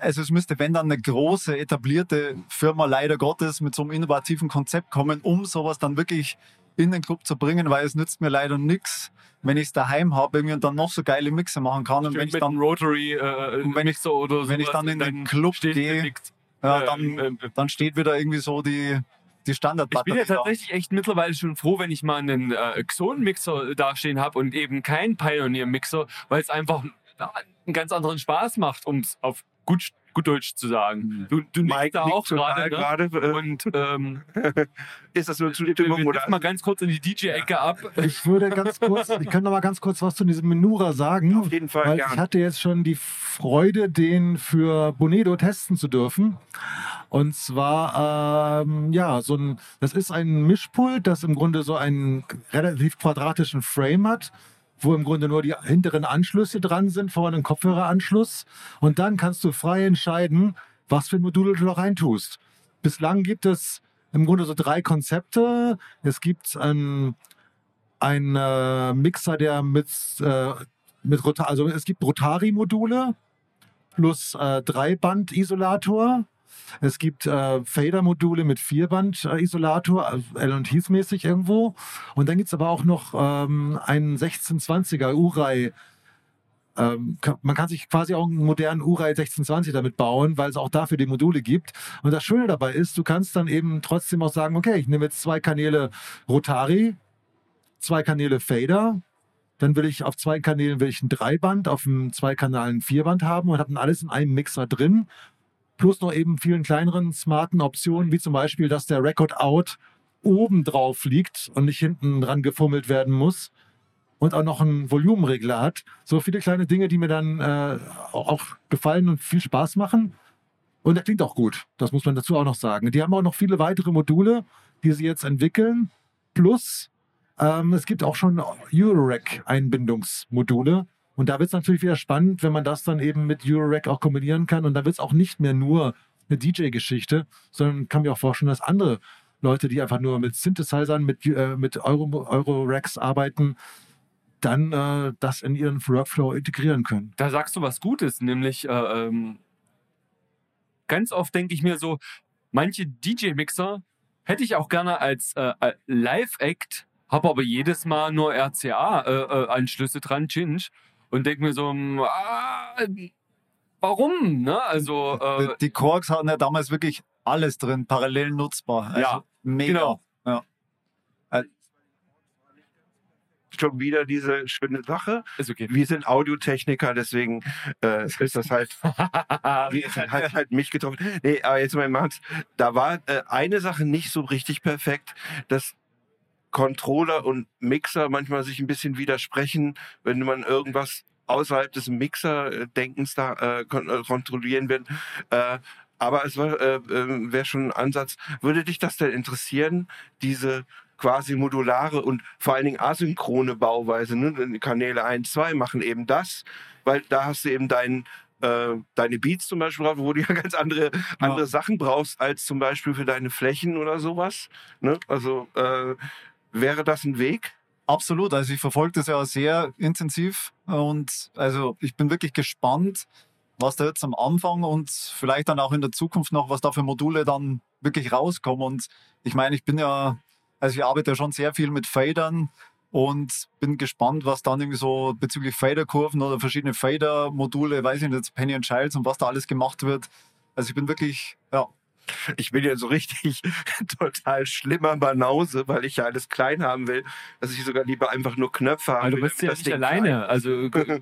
also es müsste, wenn dann eine große, etablierte Firma leider Gottes mit so einem innovativen Konzept kommen, um sowas dann wirklich in den Club zu bringen, weil es nützt mir leider nichts, wenn ich es daheim habe irgendwie und dann noch so geile Mixer machen kann. Und wenn ich dann, Rotary äh, Und wenn ich- Mixer oder wenn ich dann in den Club gehe, ja, Äh, dann, äh, dann steht wieder irgendwie so die, die Ich Standardbatterie. bin ja tatsächlich echt mittlerweile schon froh, wenn ich mal einen äh, Xon-Mixer dastehen habe und eben keinen Pioneer-Mixer, weil es einfach einen ganz anderen Spaß macht, um es auf gut, gut Deutsch zu sagen. Du, du nickst Mike da auch gerade. Ne? gerade. äh, Und ähm, Ist das nur wir, Zustimmung wir oder? drücken mal ganz kurz in die DJ-Ecke ab. Ich würde ganz kurz, ich könnte noch mal ganz kurz was zu diesem Menura sagen. Auf jeden Fall Weil ich hatte jetzt schon die Freude, den für Bonedo testen zu dürfen. Und zwar, ähm, ja, so ein, das ist ein Mischpult, das im Grunde so einen relativ quadratischen Frame hat, wo im Grunde nur die hinteren Anschlüsse dran sind, vorne ein Kopfhöreranschluss. Und dann kannst du frei entscheiden, was für ein Modul du da reintust. Bislang gibt es im Grunde so drei Konzepte. Es gibt ein, ein äh, Mixer, der mit, äh, mit Rota also es gibt Rotari-Module plus äh, Dreiband-Isolator. Es gibt äh, Fader-Module mit Vierband-Isolator, also L Heath mäßig irgendwo. Und dann gibt es aber auch noch ähm, einen 1620er Urai. Ähm, man kann sich quasi auch einen modernen Urai 1620 damit bauen, weil es auch dafür die Module gibt. Und das Schöne dabei ist, du kannst dann eben trotzdem auch sagen, okay, ich nehme jetzt zwei Kanäle Rotari, zwei Kanäle Fader, dann will ich auf zwei Kanälen will ich ein Dreiband, auf einem zwei Kanälen Vierband haben und habe dann alles in einem Mixer drin. Plus noch eben vielen kleineren smarten Optionen, wie zum Beispiel, dass der Record Out oben drauf liegt und nicht hinten dran gefummelt werden muss. und auch noch einen Volumenregler hat. So viele kleine Dinge, die mir dann äh, auch gefallen und viel Spaß machen. Und der klingt auch gut. Das muss man dazu auch noch sagen. Die haben auch noch viele weitere Module, die sie jetzt entwickeln. Plus, ähm, es gibt auch schon Eurorack-Einbindungsmodule. Und da wird es natürlich wieder spannend, wenn man das dann eben mit Eurorack auch kombinieren kann. Und da wird es auch nicht mehr nur eine DJ-Geschichte, sondern kann mir auch vorstellen, dass andere Leute, die einfach nur mit Synthesizern, mit, äh, mit Euro, Euro-Racks arbeiten, dann äh, das in ihren Workflow integrieren können. Da sagst du was Gutes, nämlich äh, ähm, ganz oft denke ich mir so, manche DJ-Mixer hätte ich auch gerne als äh, äh, Live-Act, habe aber jedes Mal nur RCA-Anschlüsse dran, Cinch, und denke mir so, mm, ah, warum? Ne? Also, äh, die Quarks hatten ja damals wirklich alles drin, parallel nutzbar. Also Ja, mega. genau. Ja. Schon wieder diese schöne Sache. ist okay. Wir sind Audiotechniker, deswegen äh, ist das halt, hat halt mich getroffen. Nee, aber jetzt mal im Ernst. Da war äh, eine Sache nicht so richtig perfekt, dass Controller und Mixer manchmal sich ein bisschen widersprechen, wenn man irgendwas außerhalb des Mixer-Denkens da äh, äh, kontrollieren will. Äh, aber es äh, äh, wäre schon ein Ansatz. Würde dich das denn interessieren, diese quasi modulare und vor allen Dingen asynchrone Bauweise? Ne? Kanäle 1, 2 machen eben das, weil da hast du eben dein, äh, deine Beats zum Beispiel wo du ja ganz andere, andere Sachen brauchst als zum Beispiel für deine Flächen oder sowas. Ne? Also äh, wäre das ein Weg? Absolut. Also ich verfolge das ja sehr intensiv und also ich bin wirklich gespannt, was da jetzt am Anfang und vielleicht dann auch in der Zukunft noch, was da für Module dann wirklich rauskommen. Und ich meine, ich bin ja, also ich arbeite ja schon sehr viel mit Fadern und bin gespannt, was dann irgendwie so bezüglich Faderkurven oder verschiedene Fader-Module, weiß ich nicht, Penny and Childs und was da alles gemacht wird. Also ich bin wirklich, ja, Ich bin ja so richtig total schlimmer Banause, weil ich ja alles klein haben will, dass ich sogar lieber einfach nur Knöpfe habe. Aber du bist ja nicht Ding alleine. Also, äh,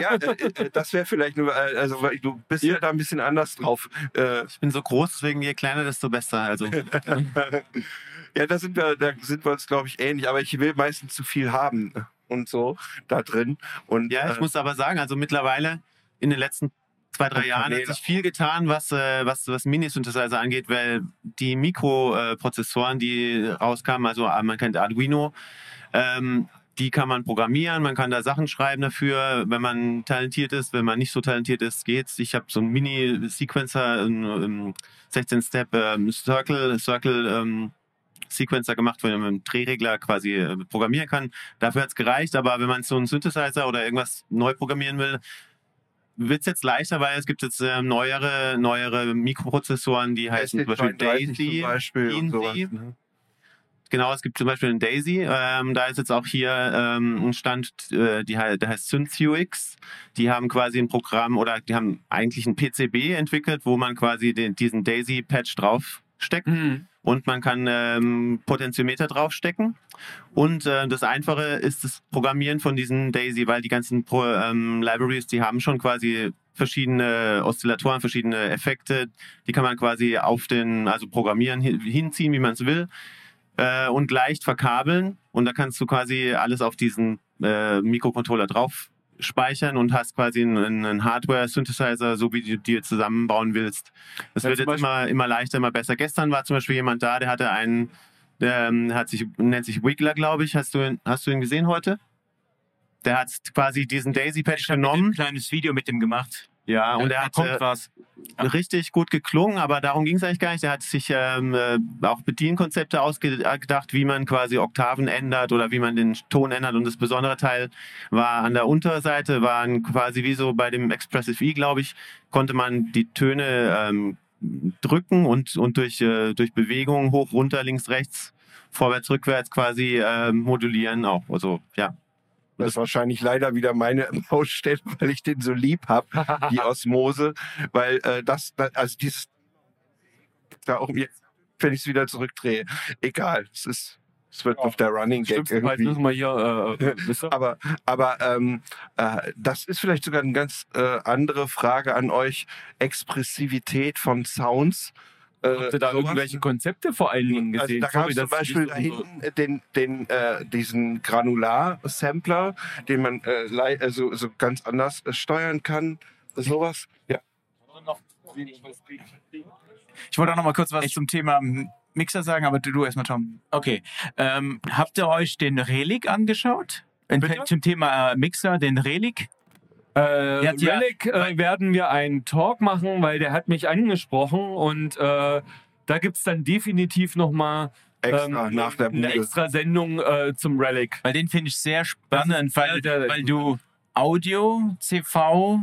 Ja, äh, das wäre vielleicht nur, äh, also du bist ja da ein bisschen anders drauf. Äh, Ich bin so groß, deswegen je kleiner, desto besser. Also ja, da sind wir, da sind wir uns, glaube ich, ähnlich, aber ich will meistens zu viel haben und so da drin. Und ja, ich äh, muss aber sagen, also mittlerweile in den letzten zwei, drei Jahren hat sich viel getan, was, äh, was, was Mini-Synthesizer angeht, weil die Mikroprozessoren, die rauskamen, also äh, man kennt Arduino, ähm, die kann man programmieren, man kann da Sachen schreiben dafür, wenn man talentiert ist, wenn man nicht so talentiert ist, geht's. Ich habe so einen Mini-Sequencer, einen 16-Step ähm, Circle, Circle ähm, Sequencer gemacht, wo man mit einem Drehregler quasi äh, programmieren kann. Dafür hat's gereicht, aber wenn man so einen Synthesizer oder irgendwas neu programmieren will, wird es jetzt leichter, weil es gibt jetzt ähm, neuere, neuere Mikroprozessoren, die heißen zum Beispiel ST32 Daisy. zum Beispiel und sowas. Ne? Genau, es gibt zum Beispiel einen Daisy. Ähm, da ist jetzt auch hier ähm, ein Stand, äh, die, der heißt SynthUX. Die haben quasi ein Programm oder die haben eigentlich ein PCB entwickelt, wo man quasi den, diesen Daisy-Patch draufsteckt hm, und man kann ähm, Potentiometer draufstecken. Und äh, das Einfache ist das Programmieren von diesen Daisy, weil die ganzen Pro, ähm, Libraries, die haben schon quasi verschiedene Oszillatoren, verschiedene Effekte. Die kann man quasi auf den, also programmieren, hin- hinziehen, wie man es will. Äh, und leicht verkabeln. Und da kannst du quasi alles auf diesen äh, Mikrocontroller drauf speichern und hast quasi einen, einen Hardware-Synthesizer, so wie du dir zusammenbauen willst. Das Ja, wird jetzt immer, immer leichter, immer besser. Gestern war zum Beispiel jemand da, der hatte einen, der ähm, hat sich, nennt sich Wiggler, glaube ich. Hast du, ihn- hast du ihn gesehen heute? Der hat quasi diesen Daisy-Patch Ich habe ein genommen. kleines Video mit dem gemacht. Ja, und er hat kommt äh, was. richtig gut geklungen, aber darum ging es eigentlich gar nicht. Er hat sich ähm, äh, auch Bedienkonzepte ausgedacht, wie man quasi Oktaven ändert oder wie man den Ton ändert. Und das besondere Teil war an der Unterseite, waren quasi wie so bei dem Expressive E, glaube ich, konnte man die Töne ähm, drücken und, und durch, äh, durch Bewegung hoch, runter, links, rechts, vorwärts, rückwärts quasi äh, modulieren auch. Also ja, Das ist wahrscheinlich leider wieder meine Baustelle, weil ich den so lieb habe, die Osmose. Weil äh, das, also dieses da auch jetzt, wenn ich es wieder zurückdrehe, egal. Es ist, es wird auf der Running Gag irgendwie. müssen wir hier, äh, ihr? Aber, aber ähm, äh, das ist vielleicht sogar eine ganz äh, andere Frage an euch. Expressivität von Sounds. Habt ihr da sowas. irgendwelche Konzepte vor allen Dingen Also gesehen? da gab es zum ich Beispiel da so- hinten den, den, äh, diesen Granular-Sampler, den man äh, also, so ganz anders äh, steuern kann. Sowas. Ja. Ich wollte auch noch mal kurz was zum Thema Mixer sagen, aber du, du erstmal, Tom. Okay. Ähm, habt ihr euch den Relic angeschaut? In, Bitte? zum Thema äh, Mixer, den Relic? Äh, Ja, ja. Relic äh, werden wir einen Talk machen, weil der hat mich angesprochen und äh, da gibt es dann definitiv nochmal Extra nach der eine extra Sendung äh, zum Relic. Weil den finde ich sehr spannend, weil, weil du Audio, CV,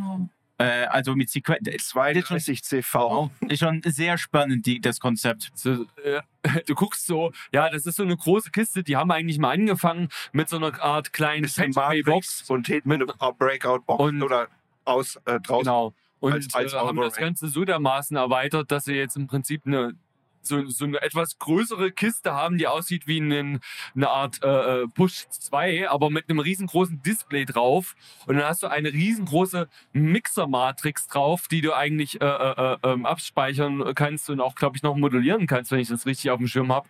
äh, also mit Sequen... das ist 32 CV. ist schon sehr spannend, die, das Konzept. So, äh, du guckst so, ja, das ist so eine große Kiste, die haben eigentlich mal angefangen mit so einer Art kleinen. Matrix und hinten eine Breakout-Box oder aus äh, draußen. Genau. Und Als- als äh, haben das. Ganze so dermaßen erweitert, dass sie jetzt im Prinzip eine so, so eine etwas größere Kiste haben, die aussieht wie einen, eine Art äh, äh, Push 2, aber mit einem riesengroßen Display drauf. Und dann hast du eine riesengroße Mixer-Matrix drauf, die du eigentlich äh, äh, äh, ähm, abspeichern kannst und auch, glaube ich, noch modulieren kannst, wenn ich das richtig auf dem Schirm habe.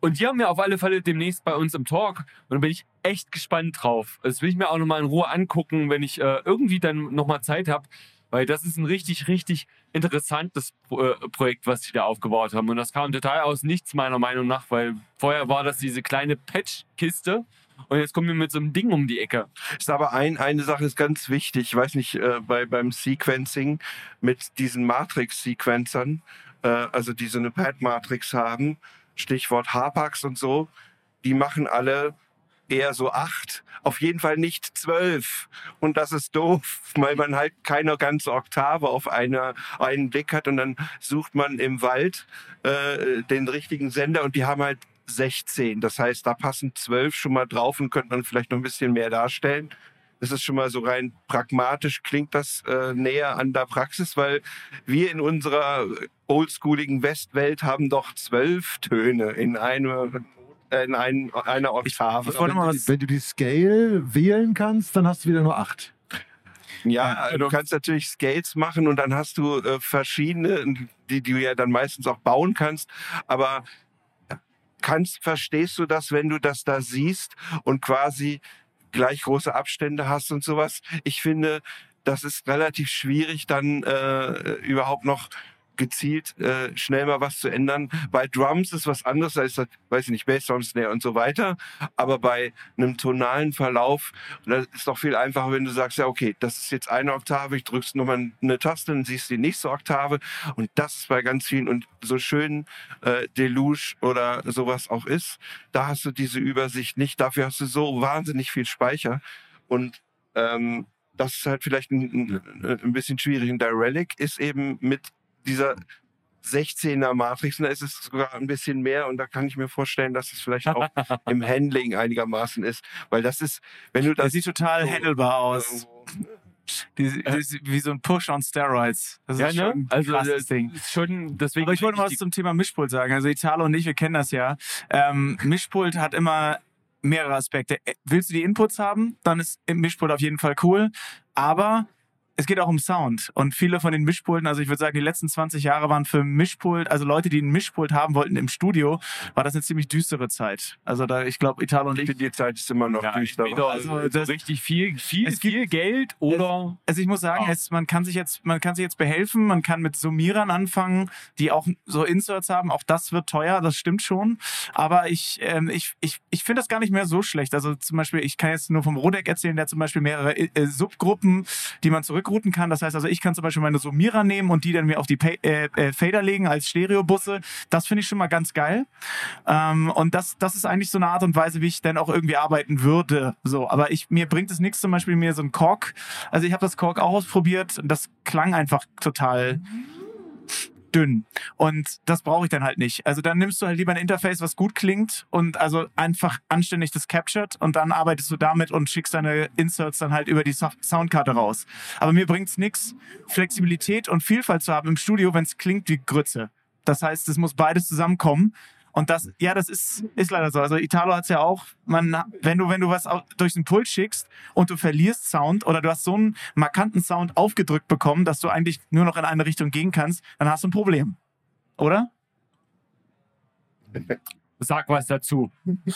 Und die haben wir auf alle Fälle demnächst bei uns im Talk. Und da bin ich echt gespannt drauf. Das will ich mir auch nochmal in Ruhe angucken, wenn ich äh, irgendwie dann nochmal Zeit habe. Weil das ist ein richtig, richtig interessantes Pro äh, Projekt, was sie da aufgebaut haben. Und das kam total aus nichts, meiner Meinung nach, weil vorher war das diese kleine Patch-Kiste. Und jetzt kommen wir mit so einem Ding um die Ecke. Ist aber ein, eine Sache ist ganz wichtig, ich weiß nicht, äh, bei, beim Sequencing mit diesen Matrix-Sequencern, äh, also die so eine Pad-Matrix haben, Stichwort Hapax und so, die machen alle eher so acht, auf jeden Fall nicht zwölf. Und das ist doof, weil man halt keine ganze Oktave auf eine, einen Blick hat und dann sucht man im Wald äh, den richtigen Sender und die haben halt 16. Das heißt, da passen zwölf schon mal drauf und könnte man vielleicht noch ein bisschen mehr darstellen. Das ist schon mal so rein pragmatisch, klingt das äh, näher an der Praxis, weil wir in unserer oldschooligen Westwelt haben doch zwölf Töne in, eine, äh, in ein, einer wollte mal was- Wenn du die Scale wählen kannst, dann hast du wieder nur acht. Ja, du kannst natürlich Scales machen und dann hast du äh, verschiedene, die du ja dann meistens auch bauen kannst. Aber kannst, verstehst du das, wenn du das da siehst und quasi gleich große Abstände hast und sowas? Ich finde, das ist relativ schwierig, dann äh, überhaupt noch gezielt äh, schnell mal was zu ändern. Bei Drums ist was anderes, da ist das, weiß ich nicht, Bassdrum, Snare und so weiter. Aber bei einem tonalen Verlauf, das ist doch viel einfacher, wenn du sagst, ja, okay, das ist jetzt eine Oktave, ich drückst nochmal eine Taste, dann siehst du die nächste Oktave. Und das ist bei ganz vielen und so schön äh, Deluge oder sowas auch ist, da hast du diese Übersicht nicht. Dafür hast du so wahnsinnig viel Speicher. Und ähm, das ist halt vielleicht ein, ein, ein bisschen schwierig. Und der Relic ist eben mit dieser 16er Matrix, da ist es sogar ein bisschen mehr und da kann ich mir vorstellen, dass es vielleicht auch im Handling einigermaßen ist, weil das ist, wenn du Der das sieht total so handelbar aus. Die, die ist wie so ein Push on Steroids. Das ist schon ein Also krasses das Ding. ist schon, deswegen. Aber ich wollte mal was zum Thema Mischpult sagen. Also Italo und ich, wir kennen das ja. Ähm, Mischpult hat immer mehrere Aspekte. Äh, Willst du die Inputs haben, dann ist Mischpult auf jeden Fall cool. Aber es geht auch um Sound. Und viele von den Mischpulten, also ich würde sagen, die letzten 20 Jahre waren für Mischpult, also Leute, die ein Mischpult haben wollten im Studio, war das eine ziemlich düstere Zeit. Also da, ich glaube, Italo und Ich die Zeit ist immer noch ja, düster. Also also das- richtig viel, viel, Es gibt- viel Geld oder. Also ich muss sagen, Ja. es, man kann sich jetzt, man kann sich jetzt behelfen, man kann mit Summierern anfangen, die auch so Inserts haben. Auch das wird teuer, das stimmt schon. Aber ich, ähm, ich, ich, ich finde das gar nicht mehr so schlecht. Also zum Beispiel, ich kann jetzt nur vom Rodeck erzählen, der zum Beispiel mehrere äh, Subgruppen, die man zurückrouten kann. Das heißt also, ich kann zum Beispiel meine Summierer nehmen und die dann mir auf die Pay äh, äh, Fader legen als Stereobusse. Das finde ich schon mal ganz geil. Ähm, und das, das ist eigentlich so eine Art und Weise, wie ich dann auch irgendwie arbeiten würde. So, aber ich, mir bringt es nichts, zum Beispiel mir so ein Kork. Also ich habe das Kork auch ausprobiert und das klang einfach total dünn. Und das brauche ich dann halt nicht. Also dann nimmst du halt lieber ein Interface, was gut klingt und also einfach anständig das captured und dann arbeitest du damit und schickst deine Inserts dann halt über die Soundkarte raus. Aber mir bringt's nix, Flexibilität und Vielfalt zu haben im Studio, wenn es klingt wie Grütze. Das heißt, es muss beides zusammenkommen. Und das, ja, das ist, ist leider so. Also Italo hat's ja auch, man, wenn du, wenn du was durch den Pult schickst und du verlierst Sound oder du hast so einen markanten Sound aufgedrückt bekommen, dass du eigentlich nur noch in eine Richtung gehen kannst, dann hast du ein Problem. Oder? Sag was dazu.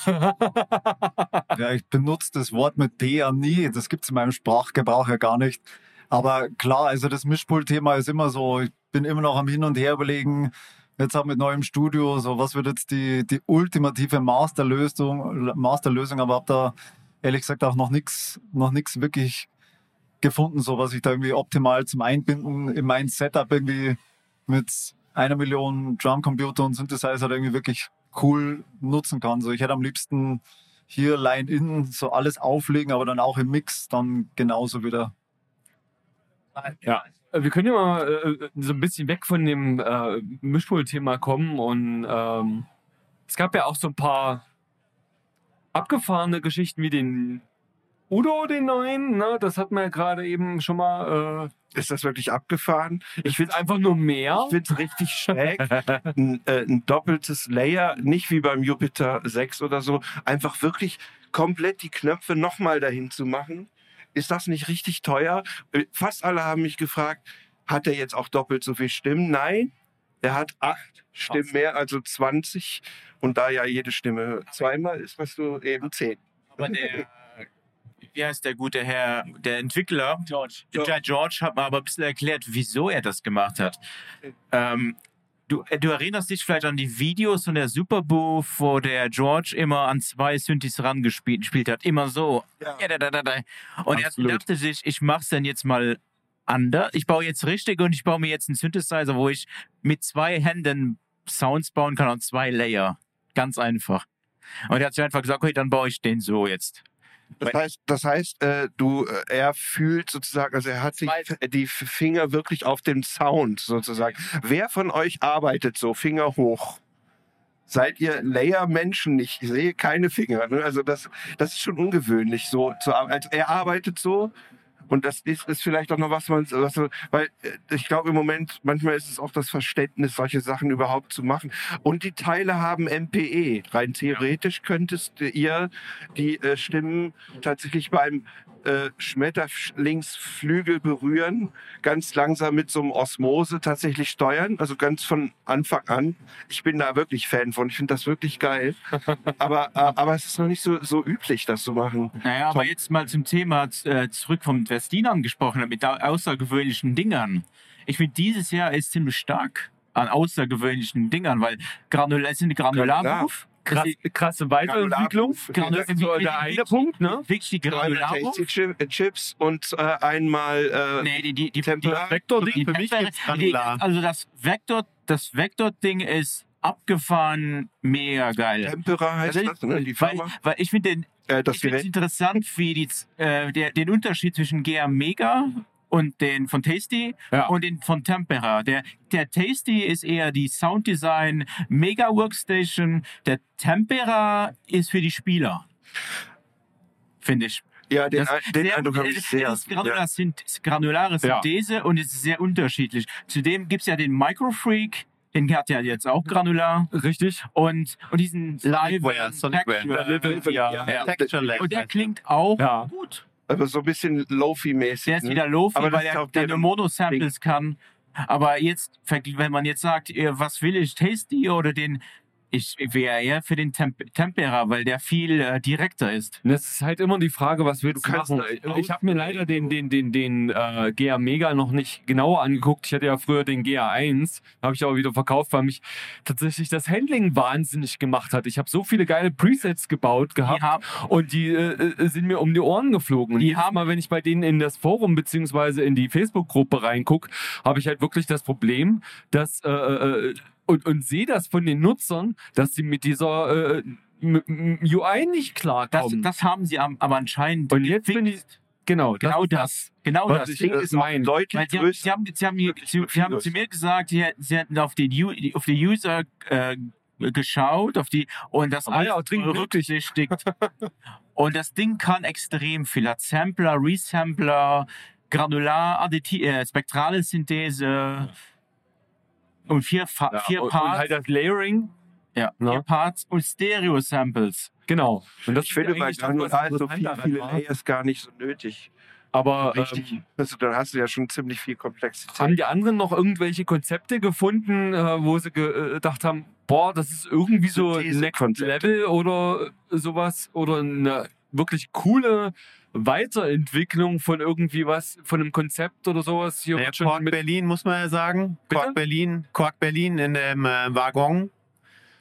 Ja, ich benutze das Wort mit D ja nie. Das gibt es in meinem Sprachgebrauch ja gar nicht. Aber klar, also das Mischpult-Thema ist immer so. Ich bin immer noch am Hin und Her überlegen. Jetzt auch mit neuem Studio, so was wird jetzt die, die ultimative Masterlösung, Masterlösung, aber habe da ehrlich gesagt auch noch nichts noch nix wirklich gefunden, so was ich da irgendwie optimal zum Einbinden in mein Setup irgendwie mit einer Million Drumcomputer und Synthesizer irgendwie wirklich cool nutzen kann. So ich hätte am liebsten hier Line-In so alles auflegen, aber dann auch im Mix dann genauso wieder. Ja. Äh, Wir können ja mal äh, so ein bisschen weg von dem äh, Mischpult-Thema kommen und ähm, es gab ja auch so ein paar abgefahrene Geschichten wie den Udo, den neuen, ne? das hat man ja gerade eben schon mal. Äh, Ist das wirklich abgefahren? ich finde einfach nur mehr. Ich finde es richtig schräg. ein, äh, ein doppeltes Layer, nicht wie beim Jupiter 6 oder so, einfach wirklich komplett die Knöpfe nochmal dahin zu machen. Ist das nicht richtig teuer? Äh, Fast alle haben mich gefragt, hat er jetzt auch doppelt so viel Stimmen? Nein, er hat acht Stimmen mehr, also 20. Und da ja jede Stimme zweimal ist, hast du eben zehn. Aber der, wie heißt der gute Herr, der Entwickler, George, George hat mir aber ein bisschen erklärt, wieso er das gemacht hat. Ähm, du, äh, du erinnerst dich vielleicht an die Videos von der Super Bowl, wo der George immer an zwei Synthes rangespielt gespielt hat. Immer so. Ja. Und er Absolut. dachte sich, ich mach's dann jetzt mal anders. Ich baue jetzt richtig und ich baue mir jetzt einen Synthesizer, wo ich mit zwei Händen Sounds bauen kann und zwei Layer. Ganz einfach. Und er hat sich einfach gesagt, okay, dann baue ich den so jetzt. Das heißt, das heißt äh, du, äh, er fühlt sozusagen, also er hat sich die Finger wirklich auf den Sound sozusagen. Wer von euch arbeitet so, Finger hoch? Seid ihr Layer-Menschen? Ich sehe keine Finger. Ne? Also das, das ist schon ungewöhnlich so zu arbeiten. Also er arbeitet so und das ist, ist vielleicht auch noch was man, was, weil äh, ich glaube im Moment, manchmal ist es auch das Verständnis, solche Sachen überhaupt zu machen. Und die Teile haben MPE. Rein theoretisch könntest ihr die äh, Stimmen tatsächlich beim äh, Schmetterlingsflügel berühren, ganz langsam mit so einem Osmose tatsächlich steuern, also ganz von Anfang an. Ich bin da wirklich Fan von, ich finde das wirklich geil. aber, äh, aber es ist noch nicht so, so üblich, das zu machen. Naja, aber jetzt mal zum Thema äh, zurück vom Westin angesprochen hat, mit au- außergewöhnlichen Dingern. Ich finde, dieses Jahr ist ziemlich stark an außergewöhnlichen Dingern, weil Granul es sind Granularwurf. Krass, krasse Weiterentwicklung. Granular- Das ist so der eine Punkt, ne? Wirklich die äh, Chips und äh, einmal äh, Nee, die, die, die, Tempera. die, Vektor-Ding die, für mich gibt's die, Granular. Also das Vektor, das Vektor-Ding ist abgefahren, mega geil. Tempera heißt Also, das, ne? Die Weil, Firma. weil ich finde den, Äh, das ich finde es Gerät. interessant, wie die, äh, der, den Unterschied zwischen GR Mega und den von Tasty Ja. und den von Tempera. Der, der Tasty ist eher die Sounddesign Mega Workstation. Der Tempera ist für die Spieler. Finde ich. Ja, den, Das- den sehr- Eindruck habe ich das sehr. ist granular Ja. Synth- granulare Ja. Synthese und es ist sehr unterschiedlich. Zudem gibt es ja den Microfreak, den hat ja jetzt auch granular. Richtig. Und, und diesen Sonicware, Live- Sonicware. Ja. Ja. Lag. Und der klingt auch Ja. gut. Aber so ein bisschen Lofi-mäßig. Der ist ne? wieder Lofi, weil er nur Mono-Samples kann. Aber jetzt, wenn man jetzt sagt, äh, was will ich, Tasty oder den, ich wäre eher für den Temp Tempera, weil der viel äh, direkter ist. Und Das ist halt immer die Frage, was willst Du machen? das Ich habe mir leider den, den, den, den äh, GA Mega noch nicht genauer angeguckt. Ich hatte ja früher den GA1, habe ich aber wieder verkauft, weil mich tatsächlich das Handling wahnsinnig gemacht hat. Ich habe so viele geile Presets gebaut Die gehabt haben, und die äh, äh, sind mir um die Ohren geflogen. Und Die haben- Mal, wenn ich bei denen in das Forum beziehungsweise in die Facebook-Gruppe reingucke, habe ich halt wirklich das Problem, dass äh, äh, und, und sehe das von den Nutzern, dass sie mit dieser äh, UI nicht das, klarkommen. das haben sie am- aber anscheinend. Und jetzt bin ich genau, genau das, das. Genau das. ich- Ding äh, ist mein- deutlich sie haben, größer. sie haben, sie haben, sie, sie haben zu mir gesagt, sie, hätten- sie hätten auf, den, U- auf die User äh, geschaut, auf die und das Aber ja, alles dringend berücksichtigt. und das Ding kann extrem viel. Hat Sampler, Resampler, Granular, Additi äh, spektrale Synthese und vier, Fa Ja, vier und, und Parts. halt das Layering, ja, ne? vier Parts und Stereo-Samples. genau. Und das Ich finde, bei ist so viele war. Layers gar nicht so nötig. Aber Richtig. ähm, Also, dann hast du ja schon ziemlich viel Komplexität. haben die anderen noch irgendwelche Konzepte gefunden, äh, wo sie ge- äh, gedacht haben, boah, das ist irgendwie so Next. Level oder sowas oder eine wirklich coole Weiterentwicklung von irgendwie was, von einem Konzept oder sowas. Hier Ja, wird schon Quark mit, Berlin, muss man ja sagen. Bitte? Quark Berlin, Quark Berlin in dem äh, Waggon.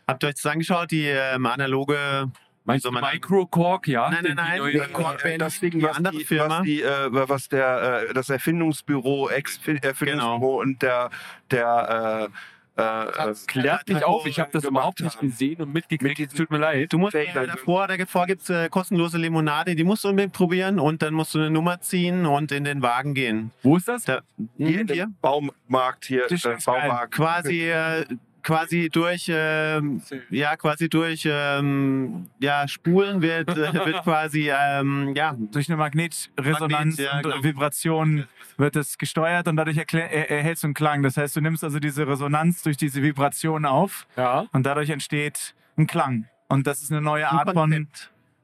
Habt ihr euch das angeschaut? Die ähm, analoge. meinst soll du man- Micro Quark, ja? Nein, nein, Die nein, neue- die Äh, Quark Berlin, das Ding, was, die, Firma. was, die, äh, was der, äh, das Erfindungsbüro, Ex-Erfindungsbüro Genau. und der, der äh, äh, Klärt mich auf, ich habe das überhaupt nicht haben. gesehen und mitgekriegt. Mit Es tut mir leid. Du musst äh, davor, davor gibt es äh, kostenlose Limonade, die musst du unbedingt probieren und dann musst du eine Nummer ziehen und in den Wagen gehen. Wo ist das? Da, Hier hier, in hier. Baumarkt hier, Das äh. Baumarkt. Quasi, äh, quasi durch, ähm, ja, quasi durch, ähm, ja, Spulen wird, äh, wird quasi, ähm, ja, Durch eine Magnetresonanz Magnet, ja, und genau. Vibration wird es gesteuert und dadurch er erhältst du einen Klang. Das heißt, du nimmst also diese Resonanz durch diese Vibration auf Ja. und dadurch entsteht ein Klang. Und das ist eine neue Art von,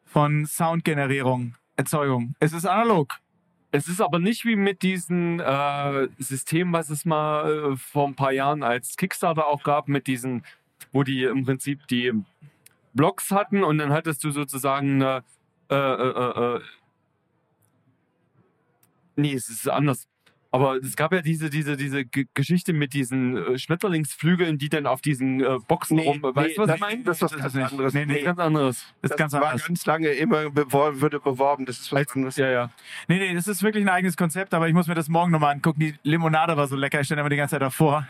von Soundgenerierung, Erzeugung. Es ist analog. Es ist aber nicht wie mit diesem äh, System, was es mal äh, vor ein paar Jahren als Kickstarter auch gab, mit diesen, wo die im Prinzip die Blocks hatten und dann hattest du sozusagen eine, äh, äh, äh, nee, es ist anders. Aber es gab ja diese, diese, diese G Geschichte mit diesen äh, Schmetterlingsflügeln, die dann auf diesen äh, Boxen Nee, rum. Weißt du, was das, ich meine? das ist was Das ganz ist nicht- anderes. nee, Nee, ganz anderes. Das ist ganz war anders. ganz lange immer bewor- wurde beworben. Das ist was Als, anderes. ja, ja. Nee, nee, das ist wirklich ein eigenes Konzept, aber ich muss mir das morgen nochmal angucken. Die Limonade war so lecker, ich stand immer die ganze Zeit davor.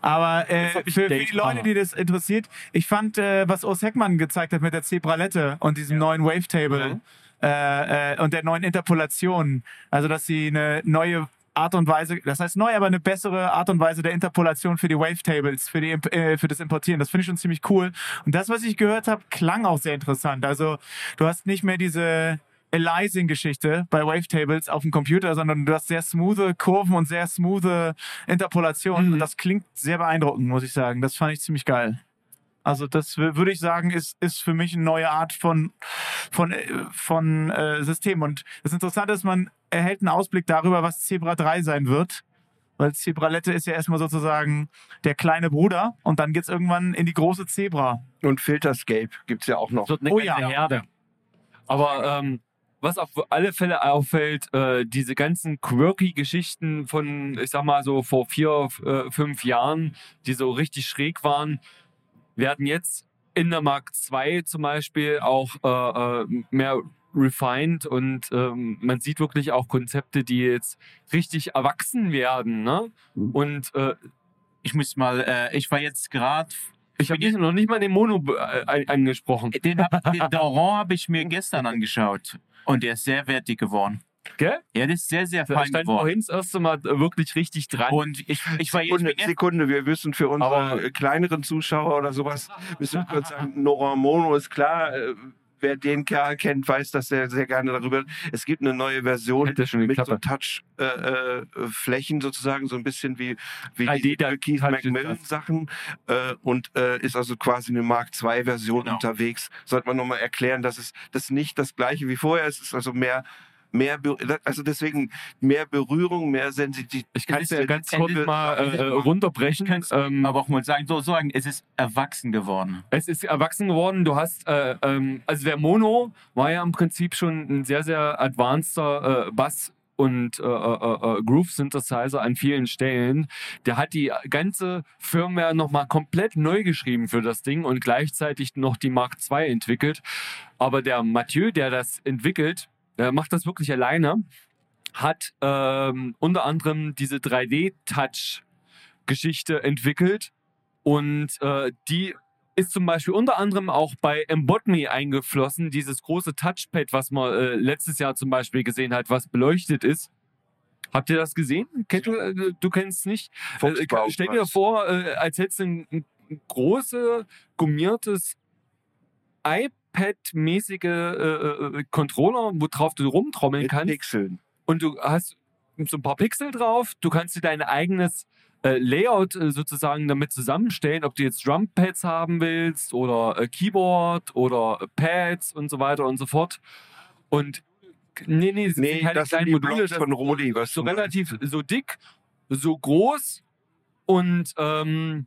Aber äh, Das für, für die Leute, die das interessiert, ich fand, äh, was Urs Heckmann gezeigt hat mit der Zebralette und diesem neuen Wavetable Mhm. Äh, äh, und der neuen Interpolation, also dass sie eine neue Art und Weise, das heißt neu, aber eine bessere Art und Weise der Interpolation für die Wavetables, für, die, äh, für das Importieren. Das finde ich schon ziemlich cool. Und das, was ich gehört habe, klang auch sehr interessant. Also du hast nicht mehr diese Aliasing-Geschichte bei Wavetables auf dem Computer, sondern du hast sehr smoothe Kurven und sehr smoothe Interpolationen. Mhm. Und das klingt sehr beeindruckend, muss ich sagen. Das fand ich ziemlich geil. Also das wür- würde ich sagen, ist, ist für mich eine neue Art von, von, äh, von äh, System. Und das Interessante ist, man erhält einen Ausblick darüber, was Zebra 3 sein wird. Weil Zebralette ist ja erstmal sozusagen der kleine Bruder und dann geht's irgendwann in die große Zebra. Und Filterscape gibt es ja auch noch. Es wird eine Oh ganze ja. Herde. Aber ähm, was auf alle Fälle auffällt, äh, diese ganzen quirky Geschichten von, ich sag mal so vor vier, äh, fünf Jahren, die so richtig schräg waren, werden jetzt in der Mark II zum Beispiel auch äh, äh, mehr refined und ähm, man sieht wirklich auch Konzepte, die jetzt richtig erwachsen werden. Ne? Und äh, Ich muss mal, äh, ich war jetzt gerade, ich habe noch nicht mal den Mono äh, angesprochen. den, hab- den Daron habe ich mir gestern angeschaut und der ist sehr wertig geworden. Gell? Ja, das ist sehr, sehr Da fein stand geworden. vorhin das erste Mal wirklich richtig dran. Und ich, ich war jetzt, Sekunde, jetzt Sekunde, wir wissen für unsere Aber- kleineren Zuschauer oder sowas, müssen wir kurz sagen, Nora Mono ist klar, äh, wer den Kerl kennt, weiß, dass er sehr gerne darüber. Es gibt eine neue Version mit so. Touch-Flächen äh, äh, sozusagen, so ein bisschen wie, wie 3D die Keith Touch Macmillan ist Sachen äh, und äh, ist also quasi eine Mark II Version Genau. unterwegs. Sollte man nochmal erklären, dass es das nicht das gleiche wie vorher ist. Es ist also mehr mehr, also deswegen mehr Berührung, mehr Sensitivität. Ich kann es ja ganz kurz mal äh, äh, runterbrechen. Ähm, aber auch mal sagen, so sagen, es ist erwachsen geworden. es ist erwachsen geworden. Du hast, äh, ähm, also der Mono war ja im Prinzip schon ein sehr, sehr advanceder äh, Bass und äh, äh, äh, Groove Synthesizer an vielen Stellen. Der hat die ganze Firmware nochmal komplett neu geschrieben für das Ding und gleichzeitig noch die Mark II entwickelt. Aber der Mathieu, der das entwickelt, der macht das wirklich alleine, hat ähm, unter anderem diese 3D-Touch-Geschichte entwickelt und äh, die ist zum Beispiel unter anderem auch bei Embotme eingeflossen, dieses große Touchpad, was man äh, letztes Jahr zum Beispiel gesehen hat, was beleuchtet ist. Habt ihr das gesehen? Kennt du, äh, du kennst es nicht? Äh, Fuchsbau, stell dir was? vor, äh, als hättest du ein, ein großes, gummiertes iPad-mäßige äh, äh, Controller, worauf du rumtrommeln mit kannst Pixeln. und du hast so ein paar Pixel drauf. Du kannst dir dein eigenes äh, Layout äh, sozusagen damit zusammenstellen, ob du jetzt Drumpads haben willst oder äh, Keyboard oder äh, Pads und so weiter und so fort. Und nee, nee, das Nee, sind keine das sind die Module, das von Rodi, was so relativ so dick, so groß und ähm,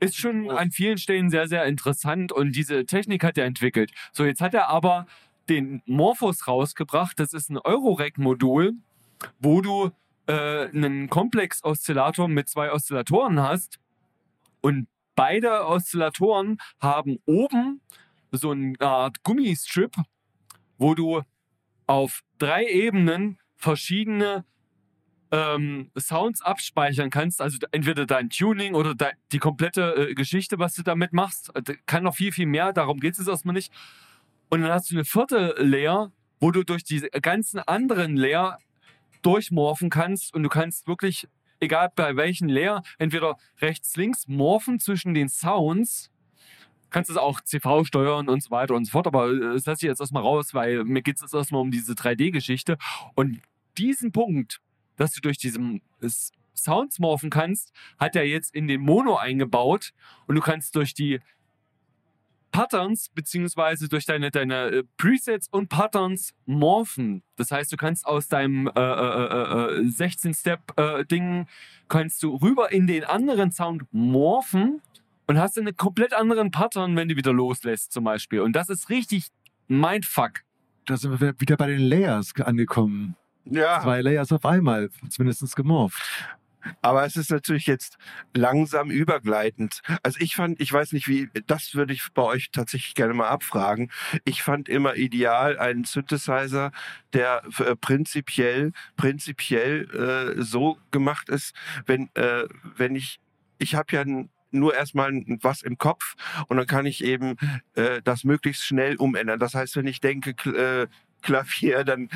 ist schon an vielen Stellen sehr, sehr interessant und diese Technik hat er entwickelt. So, jetzt hat er aber den Morphos rausgebracht. Das ist ein Eurorack-Modul, wo du äh, einen Komplex-Oszillator mit zwei Oszillatoren hast und beide Oszillatoren haben oben so eine Art Gummistrip, wo du auf drei Ebenen verschiedene ähm, Sounds abspeichern kannst, also entweder dein Tuning oder de die komplette äh, Geschichte, was du damit machst. Äh, kann noch viel, viel mehr, darum geht es erstmal nicht. Und dann hast du eine vierte Layer, wo du durch diese ganzen anderen Layer durchmorphen kannst und du kannst wirklich, egal bei welchen Layer, entweder rechts, links morphen zwischen den Sounds. Kannst es auch CV steuern und so weiter und so fort, aber äh, das lasse ich jetzt erstmal raus, weil mir geht es erstmal um diese 3D-Geschichte. Und diesen Punkt, dass du durch diesen Sounds morphen kannst, hat er jetzt in den Mono eingebaut und du kannst durch die Patterns beziehungsweise durch deine, deine äh, Presets und Patterns morphen. Das heißt, du kannst aus deinem äh, äh, äh, 16-Step-Ding kannst du rüber in den anderen Sound morphen und hast einen komplett anderen Pattern, wenn du wieder loslässt zum Beispiel. Und das ist richtig Mindfuck. Da sind wir wieder bei den Layers angekommen. Ja. Zwei Layers auf einmal, zumindest gemorpht. Aber es ist natürlich jetzt langsam übergleitend. Also ich fand, ich weiß nicht wie, das würde ich bei euch tatsächlich gerne mal abfragen. Ich fand immer ideal einen Synthesizer, der äh, prinzipiell, prinzipiell äh, so gemacht ist, wenn, äh, wenn ich, ich habe ja nur erstmal was im Kopf und dann kann ich eben äh, das möglichst schnell umändern. Das heißt, wenn ich denke, äh, Klavier, dann